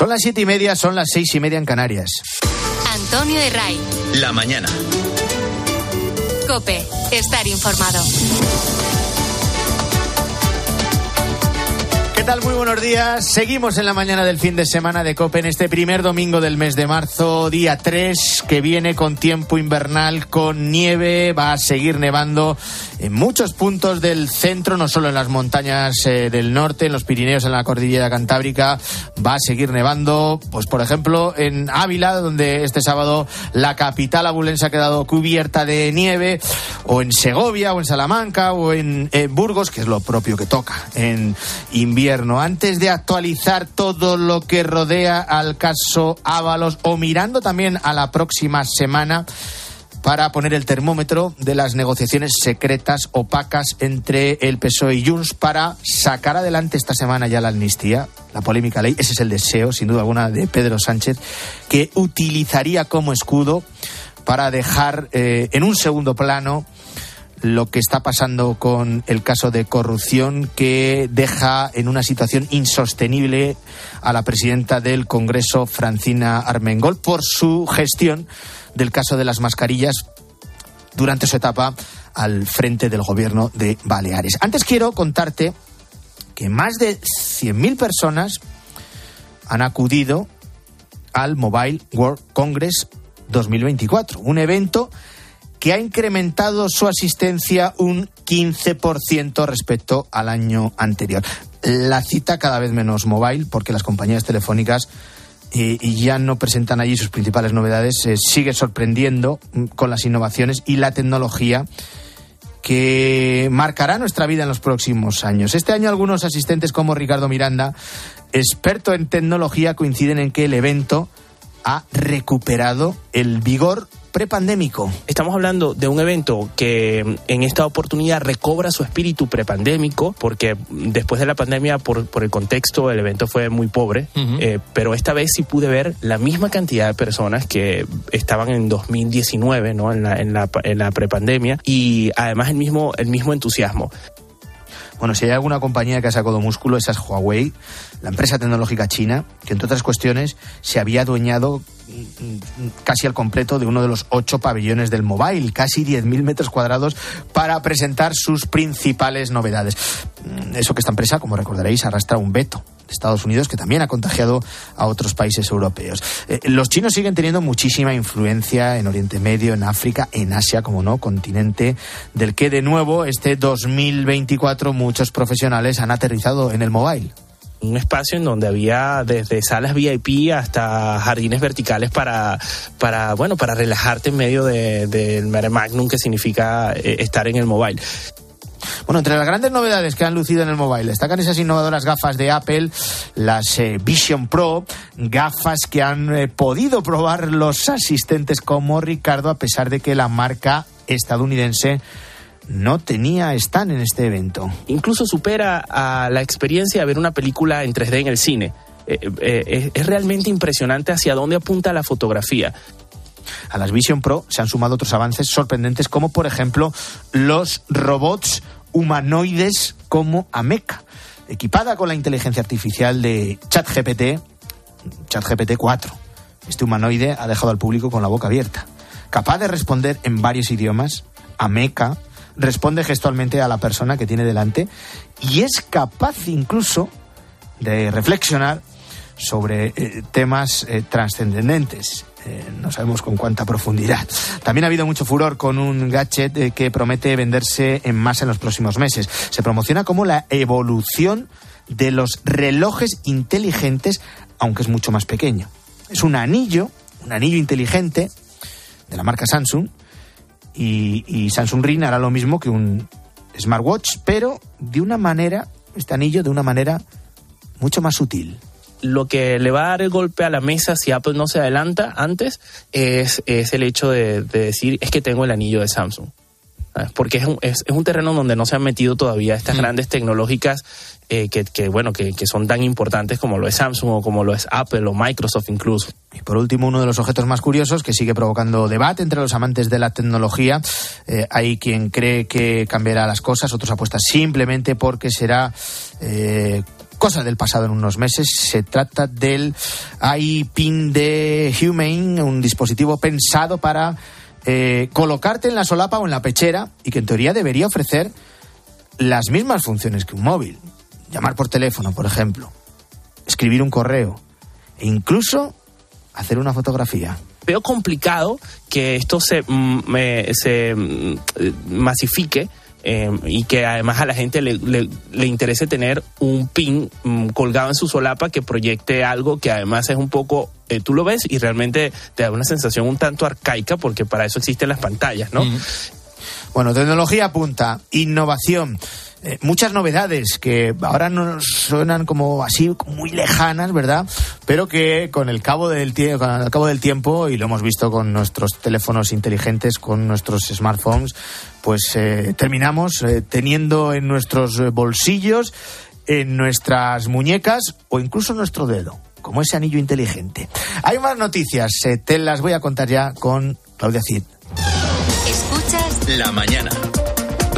Son las siete y media, son las seis y media en Canarias. Antonio de Ray. La mañana. Cope, estar informado. ¿Qué tal? Muy buenos días. Seguimos en la mañana del fin de semana de COPE en este primer domingo del mes de marzo, día 3, que viene con tiempo invernal, con nieve, va a seguir nevando en muchos puntos del centro, no solo en las montañas eh, del norte, en los Pirineos, en la cordillera cantábrica, va a seguir nevando, pues por ejemplo en Ávila, donde este sábado la capital abulense ha quedado cubierta de nieve, o en Segovia, o en Salamanca, o en eh, Burgos, que es lo propio que toca en invierno. Antes de actualizar todo lo que rodea al caso Ábalos o mirando también a la próxima semana para poner el termómetro de las negociaciones secretas opacas entre el PSOE y Junts para sacar adelante esta semana ya la amnistía, la polémica ley. Ese es el deseo, sin duda alguna, de Pedro Sánchez, que utilizaría como escudo para dejar eh, en un segundo plano lo que está pasando con el caso de corrupción que deja en una situación insostenible a la presidenta del Congreso, Francina Armengol, por su gestión del caso de las mascarillas durante su etapa al frente del gobierno de Baleares. Antes quiero contarte que más de 100.000 personas han acudido al Mobile World Congress 2024, un evento que ha incrementado su asistencia un 15% respecto al año anterior. La cita cada vez menos mobile porque las compañías telefónicas eh, ya no presentan allí sus principales novedades, sigue sorprendiendo con las innovaciones y la tecnología que marcará nuestra vida en los próximos años. Este año algunos asistentes como Ricardo Miranda, experto en tecnología, coinciden en que el evento ha recuperado el vigor prepandémico. Estamos hablando de un evento que en esta oportunidad recobra su espíritu prepandémico, porque después de la pandemia, por, por el contexto, el evento fue muy pobre, eh, pero esta vez sí pude ver la misma cantidad de personas que estaban en 2019, ¿no? En la, en la, en la prepandemia, y además el mismo, el mismo entusiasmo. Bueno, si hay alguna compañía que ha sacado músculo, esa es Huawei, la empresa tecnológica china, que entre otras cuestiones se había adueñado casi al completo de uno de los ocho pabellones del mobile, casi 10.000 metros cuadrados para presentar sus principales novedades. Eso que esta empresa, como recordaréis, arrastra un veto Estados Unidos que también ha contagiado a otros países europeos. Eh, los chinos siguen teniendo muchísima influencia en Oriente Medio, en África, en Asia, como no, continente del que de nuevo este 2024 muchos profesionales han aterrizado en el mobile un espacio en donde había desde salas VIP hasta jardines verticales para, para bueno, para relajarte en medio del de, mare magnum que significa eh, estar en el mobile. Bueno, entre las grandes novedades que han lucido en el mobile destacan esas innovadoras gafas de Apple, las eh, Vision Pro, gafas que han eh, podido probar los asistentes como Ricardo a pesar de que la marca estadounidense no tenía stand en este evento. Incluso supera a la experiencia de ver una película en 3D en el cine. Eh, es realmente impresionante hacia dónde apunta la fotografía. A las Vision Pro se han sumado otros avances sorprendentes como por ejemplo los robots humanoides como Ameca, equipada con la inteligencia artificial de ChatGPT, ChatGPT 4. Este humanoide ha dejado al público con la boca abierta. Capaz de responder en varios idiomas, Ameca responde gestualmente a la persona que tiene delante y es capaz incluso de reflexionar sobre eh, temas eh, trascendentes. Eh, no sabemos con cuánta profundidad. También ha habido mucho furor con un gadget que promete venderse en masa en los próximos meses. Se promociona como la evolución de los relojes inteligentes, aunque es mucho más pequeño. Es un anillo, un anillo inteligente de la marca Samsung, y, Samsung Ring hará lo mismo que un smartwatch, pero de una manera, este anillo de una manera mucho más sutil lo que le va a dar el golpe a la mesa si Apple no se adelanta antes es, es el hecho de, decir es que tengo el anillo de Samsung. Porque es un, es, un terreno donde no se han metido todavía estas mm. grandes tecnológicas eh, que, bueno, que, son tan importantes como lo es Samsung o como lo es Apple o Microsoft incluso. Y por último, uno de los objetos más curiosos que sigue provocando debate entre los amantes de la tecnología. Eh, hay quien cree que cambiará las cosas, otros apuestan simplemente porque será eh, cosa del pasado en unos meses. Se trata del Hay PIN de Humane, un dispositivo pensado para eh, colocarte en la solapa o en la pechera y que en teoría debería ofrecer las mismas funciones que un móvil. Llamar por teléfono, por ejemplo. Escribir un correo. E incluso hacer una fotografía veo complicado que esto se, mm, se mm, masifique eh, y que además a la gente le, le, interese tener un pin mm, colgado en su solapa que proyecte algo que además es un poco eh, tú lo ves y realmente te da una sensación un tanto arcaica porque para eso existen las pantallas, ¿no? Bueno, tecnología punta, innovación. Eh, muchas novedades que ahora nos suenan como así muy lejanas, ¿verdad? Pero que con el cabo del tiempo, con el cabo del tiempo y lo hemos visto con nuestros teléfonos inteligentes, con nuestros smartphones, pues eh, terminamos eh, teniendo en nuestros bolsillos, en nuestras muñecas o incluso en nuestro dedo, como ese anillo inteligente. Hay más noticias, eh, te las voy a contar ya con Claudia Cid. Escuchas La mañana.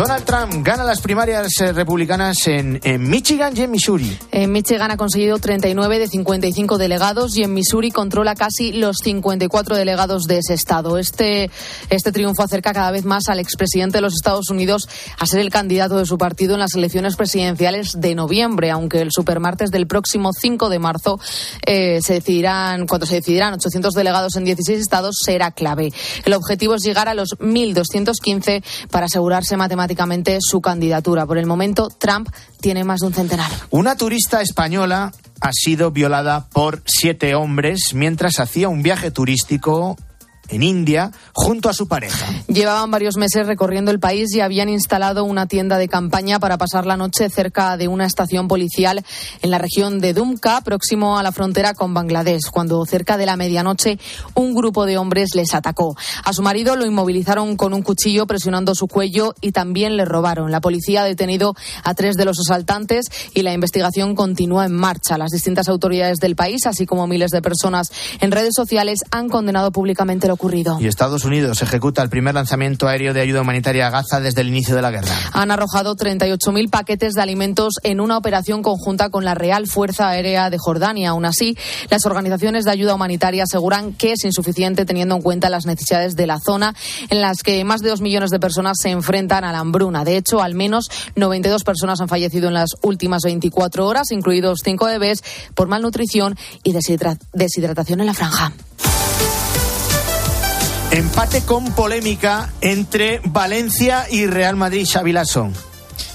Donald Trump gana las primarias eh, republicanas en, en Michigan y en Missouri. En Michigan ha conseguido 39 de 55 delegados y en Missouri controla casi los 54 delegados de ese estado. Este, este triunfo acerca cada vez más al expresidente de los Estados Unidos a ser el candidato de su partido en las elecciones presidenciales de noviembre, aunque el supermartes del próximo 5 de marzo eh, se decidirán, cuando se decidirán 800 delegados en 16 estados, será clave. El objetivo es llegar a los 1.215 para asegurarse matemáticamente su candidatura. Por el momento, Trump tiene más de un centenar. Una turista española ha sido violada por siete hombres mientras hacía un viaje turístico en India junto a su pareja. Llevaban varios meses recorriendo el país y habían instalado una tienda de campaña para pasar la noche cerca de una estación policial en la región de Dumka, próximo a la frontera con Bangladesh, cuando cerca de la medianoche un grupo de hombres les atacó. A su marido lo inmovilizaron con un cuchillo presionando su cuello y también le robaron. La policía ha detenido a tres de los asaltantes y la investigación continúa en marcha. Las distintas autoridades del país, así como miles de personas en redes sociales, han condenado públicamente lo ocurrido. Y Estados Unidos ejecuta el primer lanzamiento aéreo de ayuda humanitaria a Gaza desde el inicio de la guerra. Han arrojado 38.000 paquetes de alimentos en una operación conjunta con la Real Fuerza Aérea de Jordania. Aún así, las organizaciones de ayuda humanitaria aseguran que es insuficiente teniendo en cuenta las necesidades de la zona en las que más de dos millones de personas se enfrentan a la hambruna. De hecho, al menos 92 personas han fallecido en las últimas 24 horas, incluidos cinco bebés, por malnutrición y deshidra- deshidratación en la franja. Empate con polémica entre Valencia y Real Madrid, Xavi Lasso.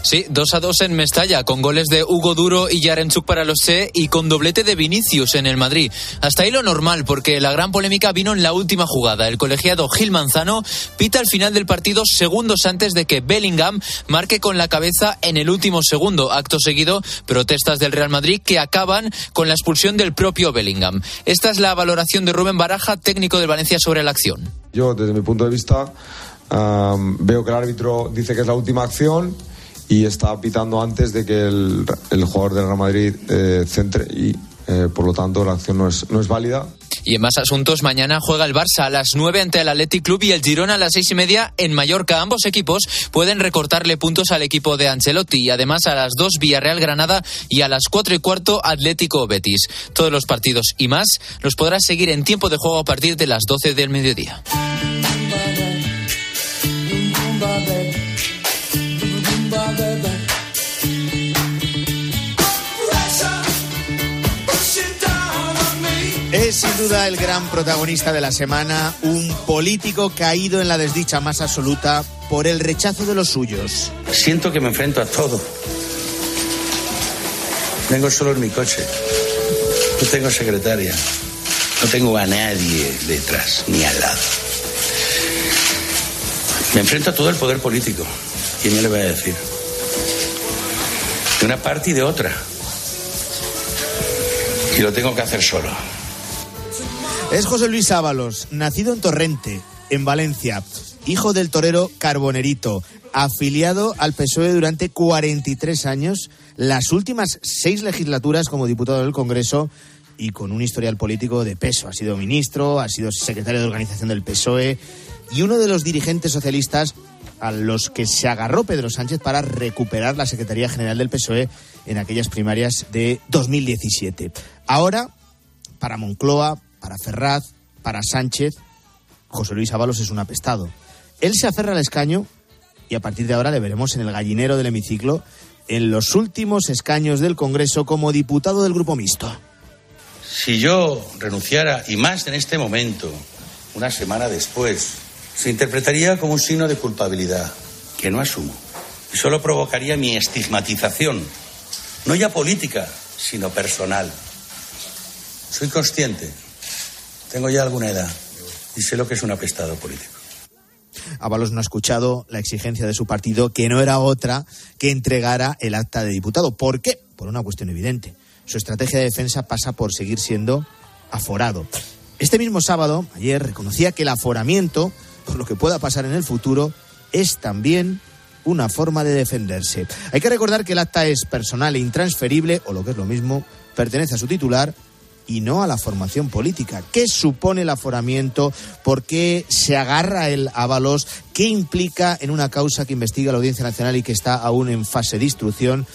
Sí, 2 a 2 en Mestalla, con goles de Hugo Duro y Yarenchuk para los C y con doblete de Vinicius en el Madrid. Hasta ahí lo normal, porque la gran polémica vino en la última jugada. El colegiado Gil Manzano pita al final del partido segundos antes de que Bellingham marque con la cabeza en el último segundo. Acto seguido, protestas del Real Madrid que acaban con la expulsión del propio Bellingham. Esta es la valoración de Rubén Baraja, técnico del Valencia, sobre la acción. Yo, desde mi punto de vista, veo que el árbitro dice que es la última acción y está pitando antes de que el, el jugador del Real Madrid eh, centre y, eh, por lo tanto, la acción no es, no es válida. Y en más asuntos, mañana juega el Barça a las 9 ante el Athletic Club y el Girona a las seis y media en Mallorca. Ambos equipos pueden recortarle puntos al equipo de Ancelotti y además a las 2 Villarreal Granada y a las 4 y cuarto Atlético Betis. Todos los partidos y más los podrás seguir en tiempo de juego a partir de las 12 del mediodía. Es sin duda el gran protagonista de la semana, un político caído en la desdicha más absoluta por el rechazo de los suyos. Siento que me enfrento a todo. Vengo solo en mi coche. No tengo secretaria. No tengo a nadie detrás ni al lado. Me enfrento a todo el poder político. ¿Quién me le va a decir? De una parte y de otra. Y lo tengo que hacer solo. Es José Luis Ábalos, nacido en Torrente, en Valencia, hijo del torero Carbonerito, afiliado al PSOE durante 43 años, las últimas seis legislaturas como diputado del Congreso y con un historial político de peso. Ha sido ministro, ha sido secretario de organización del PSOE y uno de los dirigentes socialistas a los que se agarró Pedro Sánchez para recuperar la Secretaría General del PSOE en aquellas primarias de 2017. Ahora para Moncloa, para Ferraz, para Sánchez, José Luis Ábalos es un apestado. Él se aferra al escaño y a partir de ahora le veremos en el gallinero del hemiciclo en los últimos escaños del Congreso como diputado del Grupo Mixto. Si yo renunciara, y más en este momento, una semana después, se interpretaría como un signo de culpabilidad que no asumo. Y solo provocaría mi estigmatización, no ya política, sino personal. Soy consciente, tengo ya alguna edad y sé lo que es un apestado político. Ábalos no ha escuchado la exigencia de su partido, que no era otra que entregara el acta de diputado. ¿Por qué? Por una cuestión evidente. Su estrategia de defensa pasa por seguir siendo aforado. Este mismo sábado, ayer, reconocía que el aforamiento, por lo que pueda pasar en el futuro, es también una forma de defenderse. Hay que recordar que el acta es personal e intransferible, o lo que es lo mismo, pertenece a su titular y no a la formación política. ¿Qué supone el aforamiento? ¿Por qué se agarra el Ábalos? ¿Qué implica en una causa que investiga la Audiencia Nacional y que está aún en fase de instrucción?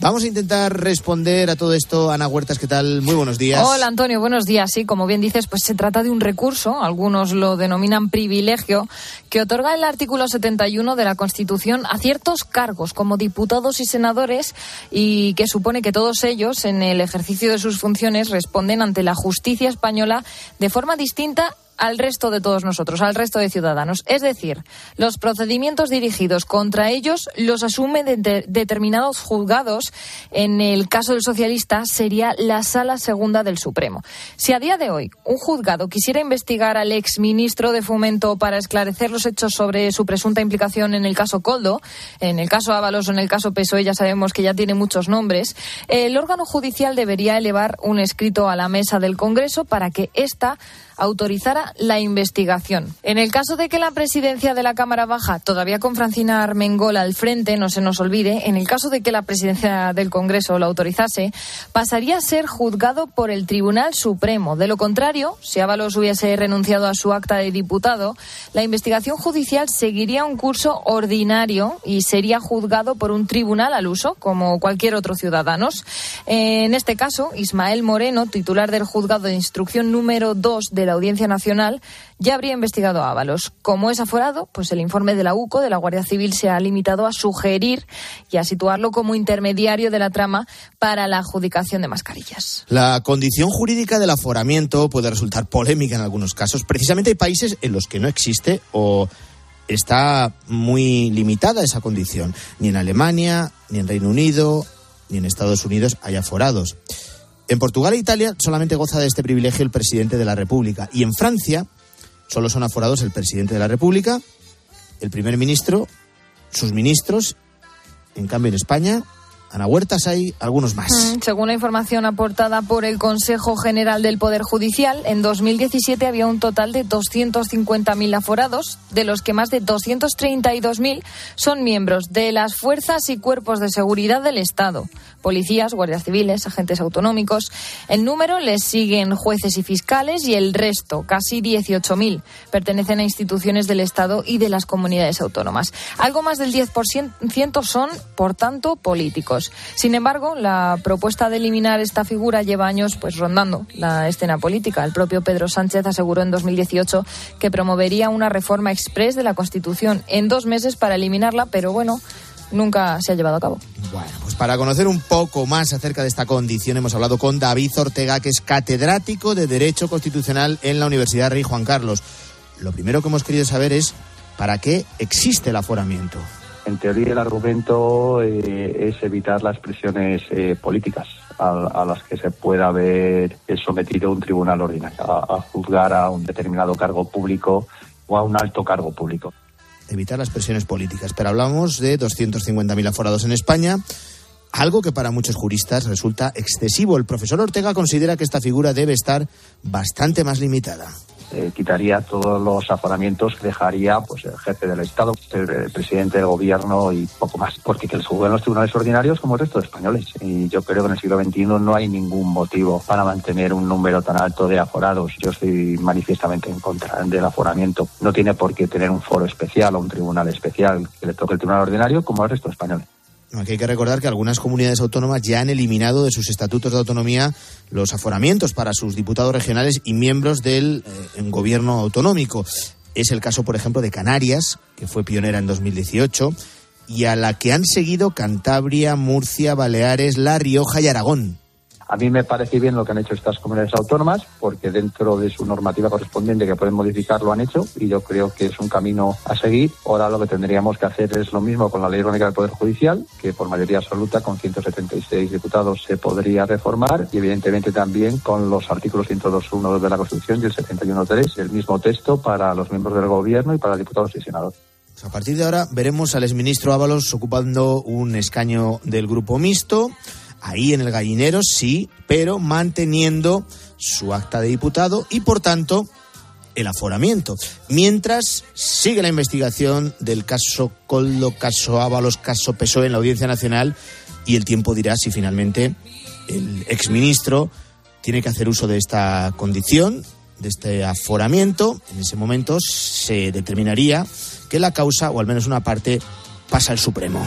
Vamos a intentar responder a todo esto. Ana Huertas, ¿qué tal? Muy buenos días. Hola, Antonio, buenos días. Sí, como bien dices, pues se trata de un recurso, algunos lo denominan privilegio, que otorga el artículo 71 de la Constitución a ciertos cargos como diputados y senadores y que supone que todos ellos, en el ejercicio de sus funciones, responden ante la justicia española de forma distinta al resto de todos nosotros, al resto de ciudadanos. Es decir, los procedimientos dirigidos contra ellos los asume de determinados juzgados. En el caso del socialista sería la Sala Segunda del Supremo. Si a día de hoy un juzgado quisiera investigar al exministro de Fomento para esclarecer los hechos sobre su presunta implicación en el caso Coldo, en el caso Ábalos o en el caso PSOE, ya sabemos que ya tiene muchos nombres, el órgano judicial debería elevar un escrito a la mesa del Congreso para que ésta autorizara la investigación. En el caso de que la presidencia de la Cámara Baja, todavía con Francina Armengol al frente, no se nos olvide, en el caso de que la presidencia del Congreso lo autorizase, pasaría a ser juzgado por el Tribunal Supremo. De lo contrario, si Ábalos hubiese renunciado a su acta de diputado, la investigación judicial seguiría un curso ordinario y sería juzgado por un tribunal al uso, como cualquier otro ciudadano. En este caso, Ismael Moreno, titular del juzgado de instrucción número 2 de la Audiencia Nacional ya habría investigado a Ábalos. Como es aforado, pues el informe de la UCO, de la Guardia Civil, se ha limitado a sugerir y a situarlo como intermediario de la trama para la adjudicación de mascarillas. La condición jurídica del aforamiento puede resultar polémica en algunos casos. Precisamente hay países en los que no existe o está muy limitada esa condición. Ni en Alemania, ni en Reino Unido, ni en Estados Unidos hay aforados. En Portugal e Italia solamente goza de este privilegio el presidente de la República. Y en Francia solo son aforados el presidente de la República, el primer ministro, sus ministros. En cambio, en España Ana Huertas, hay algunos más. Mm, según la información aportada por el Consejo General del Poder Judicial, en 2017 había un total de 250.000 aforados, de los que más de 232.000 son miembros de las fuerzas y cuerpos de seguridad del Estado, policías, guardias civiles, agentes autonómicos. El número les siguen jueces y fiscales y el resto, casi 18.000, pertenecen a instituciones del Estado y de las comunidades autónomas. Algo más del 10% son, por tanto, políticos. Sin embargo, la propuesta de eliminar esta figura lleva años pues rondando la escena política. El propio Pedro Sánchez aseguró en 2018 que promovería una reforma express de la Constitución en dos meses para eliminarla, pero bueno, nunca se ha llevado a cabo. Bueno, pues para conocer un poco más acerca de esta condición hemos hablado con David Ortega, que es catedrático de Derecho Constitucional en la Universidad Rey Juan Carlos. Lo primero que hemos querido saber es ¿para qué existe el aforamiento? En teoría, el argumento eh, es evitar las presiones eh, políticas a, las que se pueda haber sometido un tribunal ordinario, a, juzgar a un determinado cargo público o a un alto cargo público. Evitar las presiones políticas. Pero hablamos de 250.000 aforados en España algo que para muchos juristas resulta excesivo. El profesor Ortega considera que esta figura debe estar bastante más limitada. Eh, quitaría todos los aforamientos que dejaría pues el jefe del Estado, el, presidente del gobierno y poco más, porque que les juzguen los tribunales ordinarios como el resto de españoles. Y yo creo que en el siglo XXI no hay ningún motivo para mantener un número tan alto de aforados. Yo estoy manifiestamente en contra del aforamiento. No tiene por qué tener un foro especial o un tribunal especial que le toque el tribunal ordinario como el resto de españoles. Aquí hay que recordar que algunas comunidades autónomas ya han eliminado de sus estatutos de autonomía los aforamientos para sus diputados regionales y miembros del eh, gobierno autonómico. Es el caso, por ejemplo, de Canarias, que fue pionera en 2018, y a la que han seguido Cantabria, Murcia, Baleares, La Rioja y Aragón. A mí me parece bien lo que han hecho estas comunidades autónomas, porque dentro de su normativa correspondiente que pueden modificar lo han hecho y yo creo que es un camino a seguir. Ahora lo que tendríamos que hacer es lo mismo con la Ley Orgánica del Poder Judicial, que por mayoría absoluta con 176 diputados se podría reformar y evidentemente también con los artículos 102.1 de la Constitución y el 71.3, el mismo texto para los miembros del Gobierno y para diputados y senadores. Pues a partir de ahora veremos al exministro Ábalos ocupando un escaño del grupo mixto ahí en el gallinero, sí, pero manteniendo su acta de diputado y, por tanto, el aforamiento. Mientras sigue la investigación del caso Coldo, caso Ábalos, caso PSOE en la Audiencia Nacional y el tiempo dirá si finalmente el exministro tiene que hacer uso de esta condición, de este aforamiento. En ese momento se determinaría que la causa, o al menos una parte, pasa al Supremo.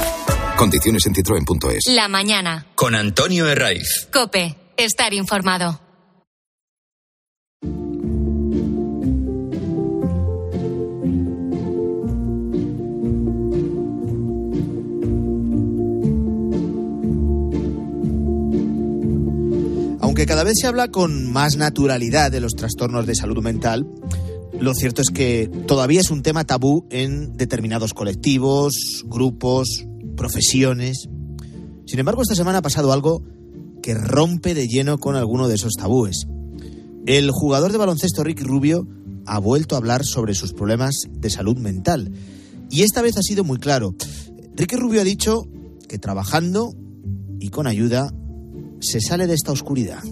Condiciones en citroen.es. La mañana. Con Antonio Herraiz. Cope. Estar informado. Aunque cada vez se habla con más naturalidad de los trastornos de salud mental, lo cierto es que todavía es un tema tabú en determinados colectivos, grupos, profesiones. Sin embargo, esta semana ha pasado algo que rompe de lleno con alguno de esos tabúes. El jugador de baloncesto Ricky Rubio ha vuelto a hablar sobre sus problemas de salud mental. Y esta vez ha sido muy claro. Ricky Rubio ha dicho que trabajando y con ayuda se sale de esta oscuridad.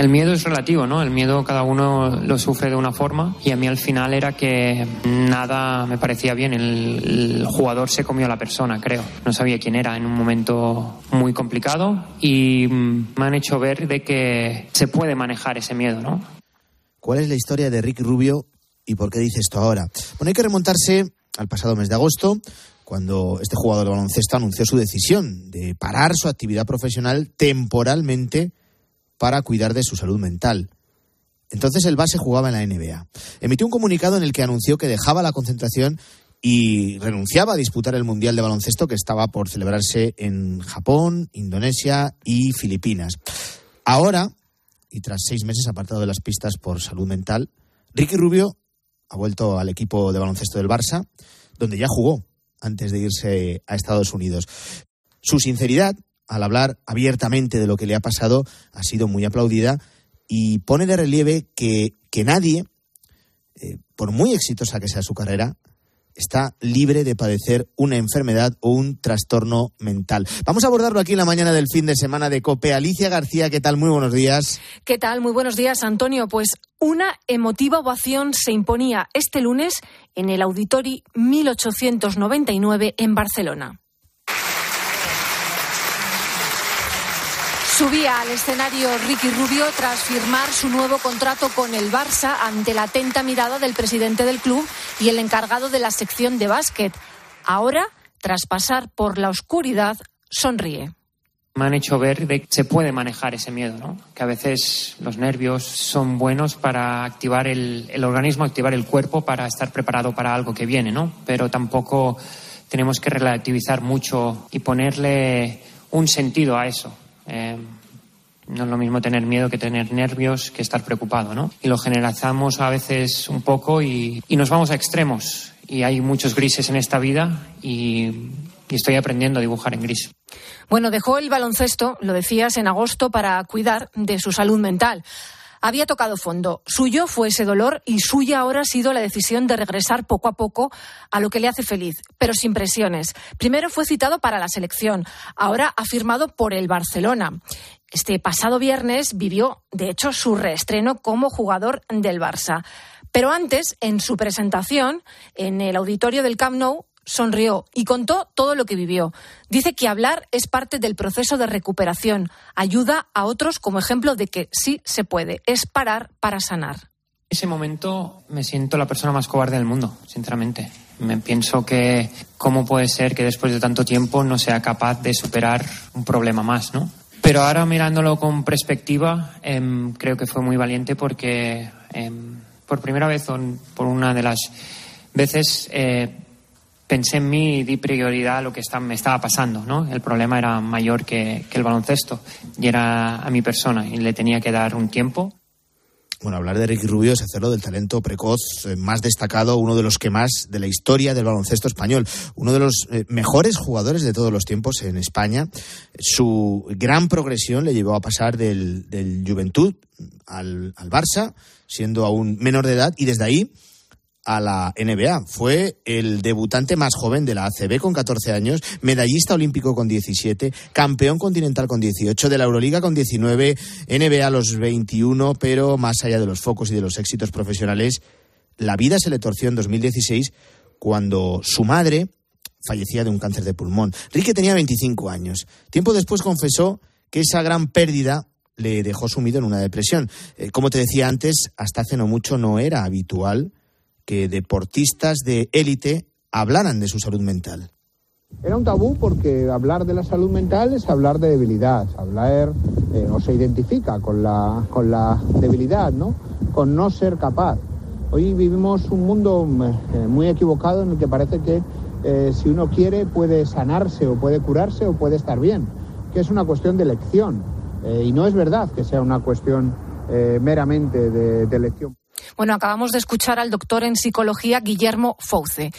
El miedo es relativo, ¿no? El miedo cada uno lo sufre de una forma y a mí al final era que nada me parecía bien. El, jugador se comió a la persona, creo. No sabía quién era en un momento muy complicado y me han hecho ver de que se puede manejar ese miedo, ¿no? ¿Cuál es la historia de Rick Rubio y por qué dice esto ahora? Bueno, hay que remontarse al pasado mes de agosto, cuando este jugador de baloncesto anunció su decisión de parar su actividad profesional temporalmente para cuidar de su salud mental. Entonces el base jugaba en la NBA. Emitió un comunicado en el que anunció que dejaba la concentración y renunciaba a disputar el Mundial de Baloncesto que estaba por celebrarse en Japón, Indonesia y Filipinas. Ahora, y tras seis meses apartado de las pistas por salud mental, Ricky Rubio ha vuelto al equipo de baloncesto del Barça, donde ya jugó antes de irse a Estados Unidos. Su sinceridad al hablar abiertamente de lo que le ha pasado, ha sido muy aplaudida y pone de relieve que, que nadie, eh, por muy exitosa que sea su carrera, está libre de padecer una enfermedad o un trastorno mental. Vamos a abordarlo aquí en la mañana del fin de semana de COPE. Alicia García, ¿qué tal? Muy buenos días. ¿Qué tal? Muy buenos días, Antonio. Pues una emotiva ovación se imponía este lunes en el Auditori 1899 en Barcelona. Subía al escenario Ricky Rubio tras firmar su nuevo contrato con el Barça ante la atenta mirada del presidente del club y el encargado de la sección de básquet. Ahora, tras pasar por la oscuridad, sonríe. Me han hecho ver que se puede manejar ese miedo, ¿no? que a veces los nervios son buenos para activar el, el organismo, activar el cuerpo para estar preparado para algo que viene, ¿no? pero tampoco tenemos que relativizar mucho y ponerle un sentido a eso. Eh, no es lo mismo tener miedo que tener nervios, que estar preocupado, ¿no? Y lo generalizamos a veces un poco y, nos vamos a extremos. Y hay muchos grises en esta vida y, y estoy aprendiendo a dibujar en gris. Bueno, dejó el baloncesto, lo decías, en agosto para cuidar de su salud mental. Había tocado fondo. Suyo fue ese dolor y suya ahora ha sido la decisión de regresar poco a poco a lo que le hace feliz, pero sin presiones. Primero fue citado para la selección, ahora ha firmado por el Barcelona. Este pasado viernes vivió, de hecho, su reestreno como jugador del Barça. Pero antes, en su presentación, en el auditorio del Camp Nou, sonrió y contó todo lo que vivió. Dice que hablar es parte del proceso de recuperación. Ayuda a otros como ejemplo de que sí se puede. Es parar para sanar. Ese momento me siento la persona más cobarde del mundo, sinceramente. Me pienso que cómo puede ser que después de tanto tiempo no sea capaz de superar un problema más, ¿no? Pero ahora mirándolo con perspectiva, em, creo que fue muy valiente porque em, por primera vez, por una de las veces, eh, pensé en mí y di prioridad a lo que me estaba pasando, ¿no? El problema era mayor que, el baloncesto y era a mi persona y le tenía que dar un tiempo. Bueno, hablar de Ricky Rubio es hacerlo del talento precoz eh, más destacado, uno de los que más de la historia del baloncesto español, uno de los eh, mejores jugadores de todos los tiempos en España. Su gran progresión le llevó a pasar del, Juventud al, al Barça, siendo aún menor de edad, y desde ahí a la NBA. Fue el debutante más joven de la ACB con 14 años, medallista olímpico con 17, campeón continental con 18, de la Euroliga con 19, NBA a los 21, pero más allá de los focos y de los éxitos profesionales, la vida se le torció en 2016 cuando su madre fallecía de un cáncer de pulmón. Rique tenía 25 años. Tiempo después confesó que esa gran pérdida le dejó sumido en una depresión. Eh, como te decía antes, hasta hace no mucho no era habitual que deportistas de élite hablaran de su salud mental. Era un tabú porque hablar de la salud mental es hablar de debilidad, hablar eh, o se identifica con la, con la debilidad, ¿no? Con no ser capaz. Hoy vivimos un mundo eh, muy equivocado en el que parece que eh, si uno quiere puede sanarse o puede curarse o puede estar bien, que es una cuestión de elección. y no es verdad que sea una cuestión meramente de, de elección. Bueno, acabamos de escuchar al doctor en psicología Guillermo Fouce.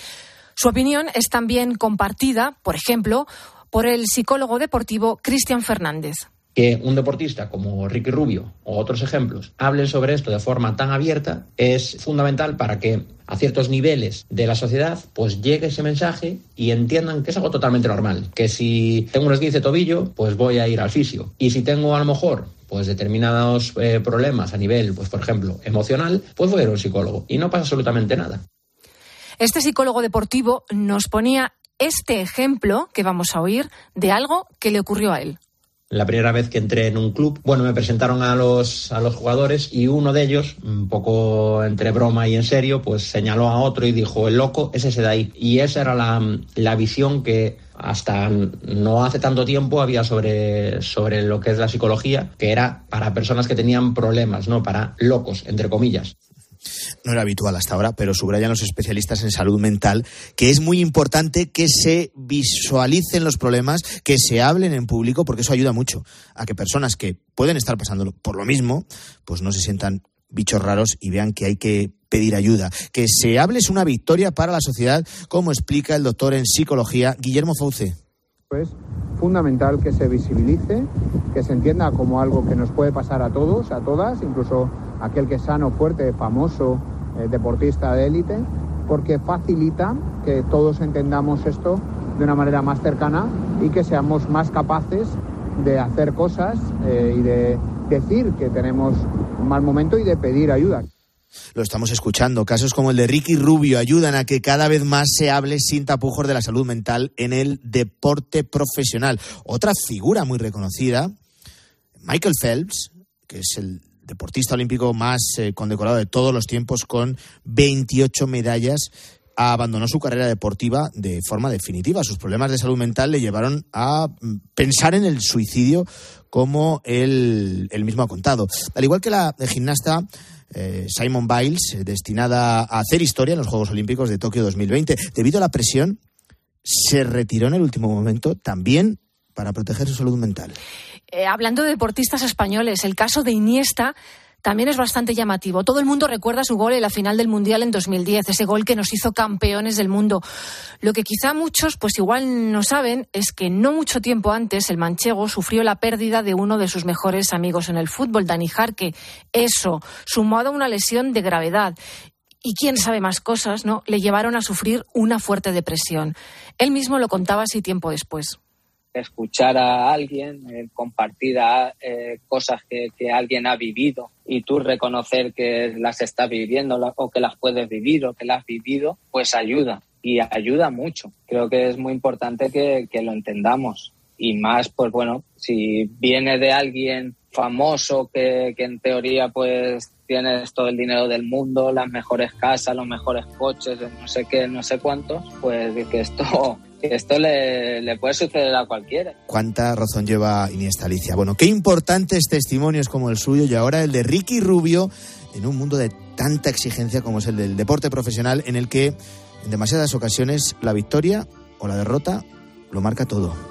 Su opinión es también compartida, por ejemplo, por el psicólogo deportivo Cristian Fernández que un deportista como Ricky Rubio o otros ejemplos hablen sobre esto de forma tan abierta es fundamental para que a ciertos niveles de la sociedad pues llegue ese mensaje y entiendan que es algo totalmente normal, que si tengo un esguince de tobillo, pues voy a ir al fisio y si tengo a lo mejor pues determinados eh, problemas a nivel, pues por ejemplo, emocional, pues voy a ir a un psicólogo y no pasa absolutamente nada. Este psicólogo deportivo nos ponía este ejemplo que vamos a oír de algo que le ocurrió a él. La primera vez que entré en un club, bueno, me presentaron a los, a los jugadores y uno de ellos, un poco entre broma y en serio, pues señaló a otro y dijo, el loco es ese de ahí. Y esa era la, la visión que hasta no hace tanto tiempo había sobre, sobre lo que es la psicología, que era para personas que tenían problemas, ¿no? Para locos, entre comillas. No era habitual hasta ahora, pero subrayan los especialistas en salud mental que es muy importante que se visualicen los problemas, que se hablen en público, porque eso ayuda mucho a que personas que pueden estar pasando por lo mismo, pues no se sientan bichos raros y vean que hay que pedir ayuda. Que se hable es una victoria para la sociedad, como explica el doctor en psicología Guillermo Fauce. Es fundamental que se visibilice, que se entienda como algo que nos puede pasar a todos, a todas, incluso aquel que es sano, fuerte, famoso, eh, deportista de élite, porque facilita que todos entendamos esto de una manera más cercana y que seamos más capaces de hacer cosas eh, y de decir que tenemos un mal momento y de pedir ayuda. Lo estamos escuchando. Casos como el de Ricky Rubio ayudan a que cada vez más se hable sin tapujos de la salud mental en el deporte profesional. Otra figura muy reconocida, Michael Phelps, que es el deportista olímpico más eh, condecorado de todos los tiempos con 28 medallas abandonó su carrera deportiva de forma definitiva. Sus problemas de salud mental le llevaron a mm, pensar en el suicidio como él, mismo ha contado. Al igual que la gimnasta eh, Simon Biles, eh, destinada a hacer historia en los Juegos Olímpicos de Tokio 2020. Debido a la presión, se retiró en el último momento también para proteger su salud mental. Eh, hablando de deportistas españoles, el caso de Iniesta también es bastante llamativo. Todo el mundo recuerda su gol en la final del Mundial en 2010, ese gol que nos hizo campeones del mundo. Lo que quizá muchos pues igual no saben es que no mucho tiempo antes el manchego sufrió la pérdida de uno de sus mejores amigos en el fútbol, Dani Jarque. Eso, sumado a una lesión de gravedad y quién sabe más cosas, ¿no? Le llevaron a sufrir una fuerte depresión. Él mismo lo contaba así tiempo después escuchar a alguien, eh, compartir eh, cosas que, alguien ha vivido y tú reconocer que las estás viviendo o que las puedes vivir o que las has vivido, pues ayuda y ayuda mucho. Creo que es muy importante que, que lo entendamos y más, pues bueno, si viene de alguien famoso que, que en teoría pues tienes todo el dinero del mundo, las mejores casas, los mejores coches, no sé qué, no sé cuántos, pues que esto esto le, puede suceder a cualquiera. ¿Cuánta razón lleva Iniesta Alicia? Bueno, qué importantes testimonios como el suyo y ahora el de Ricky Rubio en un mundo de tanta exigencia como es el del deporte profesional en el que en demasiadas ocasiones la victoria o la derrota lo marca todo.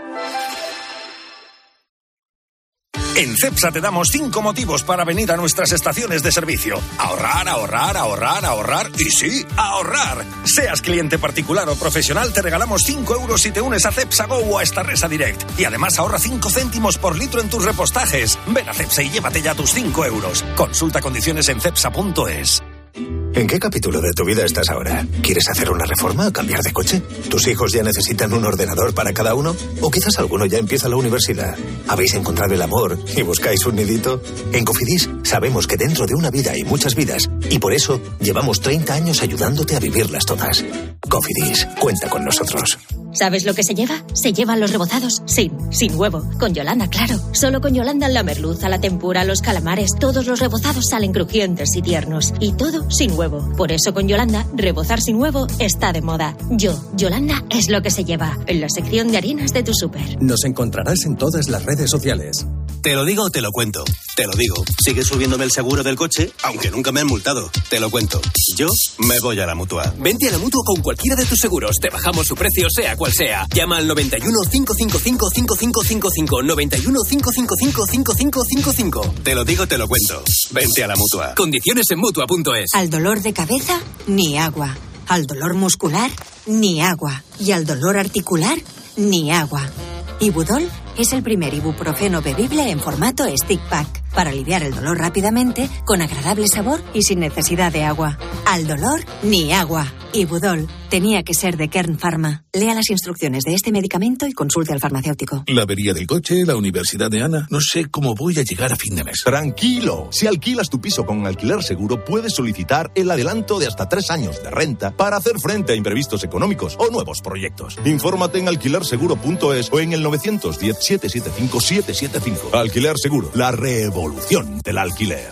En CEPSA te damos cinco motivos para venir a nuestras estaciones de servicio. Ahorrar, ahorrar, ahorrar, ahorrar y sí, ahorrar. Seas cliente particular o profesional, te regalamos 5 euros si te unes a CEPSA Go o a esta Resa Direct. Y además ahorra 5 céntimos por litro en tus repostajes. Ven a CEPSA y llévate ya tus 5 euros. Consulta condiciones en CEPSA.es. ¿En qué capítulo de tu vida estás ahora? ¿Quieres hacer una reforma o cambiar de coche? ¿Tus hijos ya necesitan un ordenador para cada uno? ¿O quizás alguno ya empieza la universidad? ¿Habéis encontrado el amor y buscáis un nidito? En Cofidis sabemos que dentro de una vida hay muchas vidas y por eso llevamos 30 años ayudándote a vivirlas todas. Cofidis, cuenta con nosotros. ¿Sabes lo que se lleva? Se llevan los rebozados sin, sin huevo. Con Yolanda, claro. Solo con Yolanda la merluza, la tempura, los calamares, todos los rebozados salen crujientes y tiernos. Y todo sin huevo. Por eso con Yolanda, rebozar sin huevo está de moda. Yo, Yolanda, es lo que se lleva. En la sección de harinas de tu súper. Nos encontrarás en todas las redes sociales. Te lo digo o te lo cuento. Te lo digo. Sigue subiéndome el seguro del coche, aunque nunca me han multado. Te lo cuento. Yo me voy a la mutua. Vente a la mutua con cualquiera de tus seguros. Te bajamos su precio, sea cual sea. Llama al 91 555 5555. 91 555 5555. Te lo digo, te lo cuento. Vente a la mutua. Condiciones en mutua.es. Al dolor de cabeza, ni agua. Al dolor muscular, ni agua. Y al dolor articular, ni agua. Ibudol es el primer ibuprofeno bebible en formato stick pack para aliviar el dolor rápidamente, con agradable sabor y sin necesidad de agua. Al dolor, ni agua. Ibudol tenía que ser de Kern Pharma. Lea las instrucciones de este medicamento y consulte al farmacéutico. La avería del coche, la universidad de Ana. No sé cómo voy a llegar a fin de mes. Tranquilo. Si alquilas tu piso con alquiler seguro, puedes solicitar el adelanto de hasta tres años de renta para hacer frente a imprevistos económicos o nuevos proyectos. Infórmate en alquilerseguro.es o en el 910 775 775. Alquiler Seguro, la revolución del alquiler.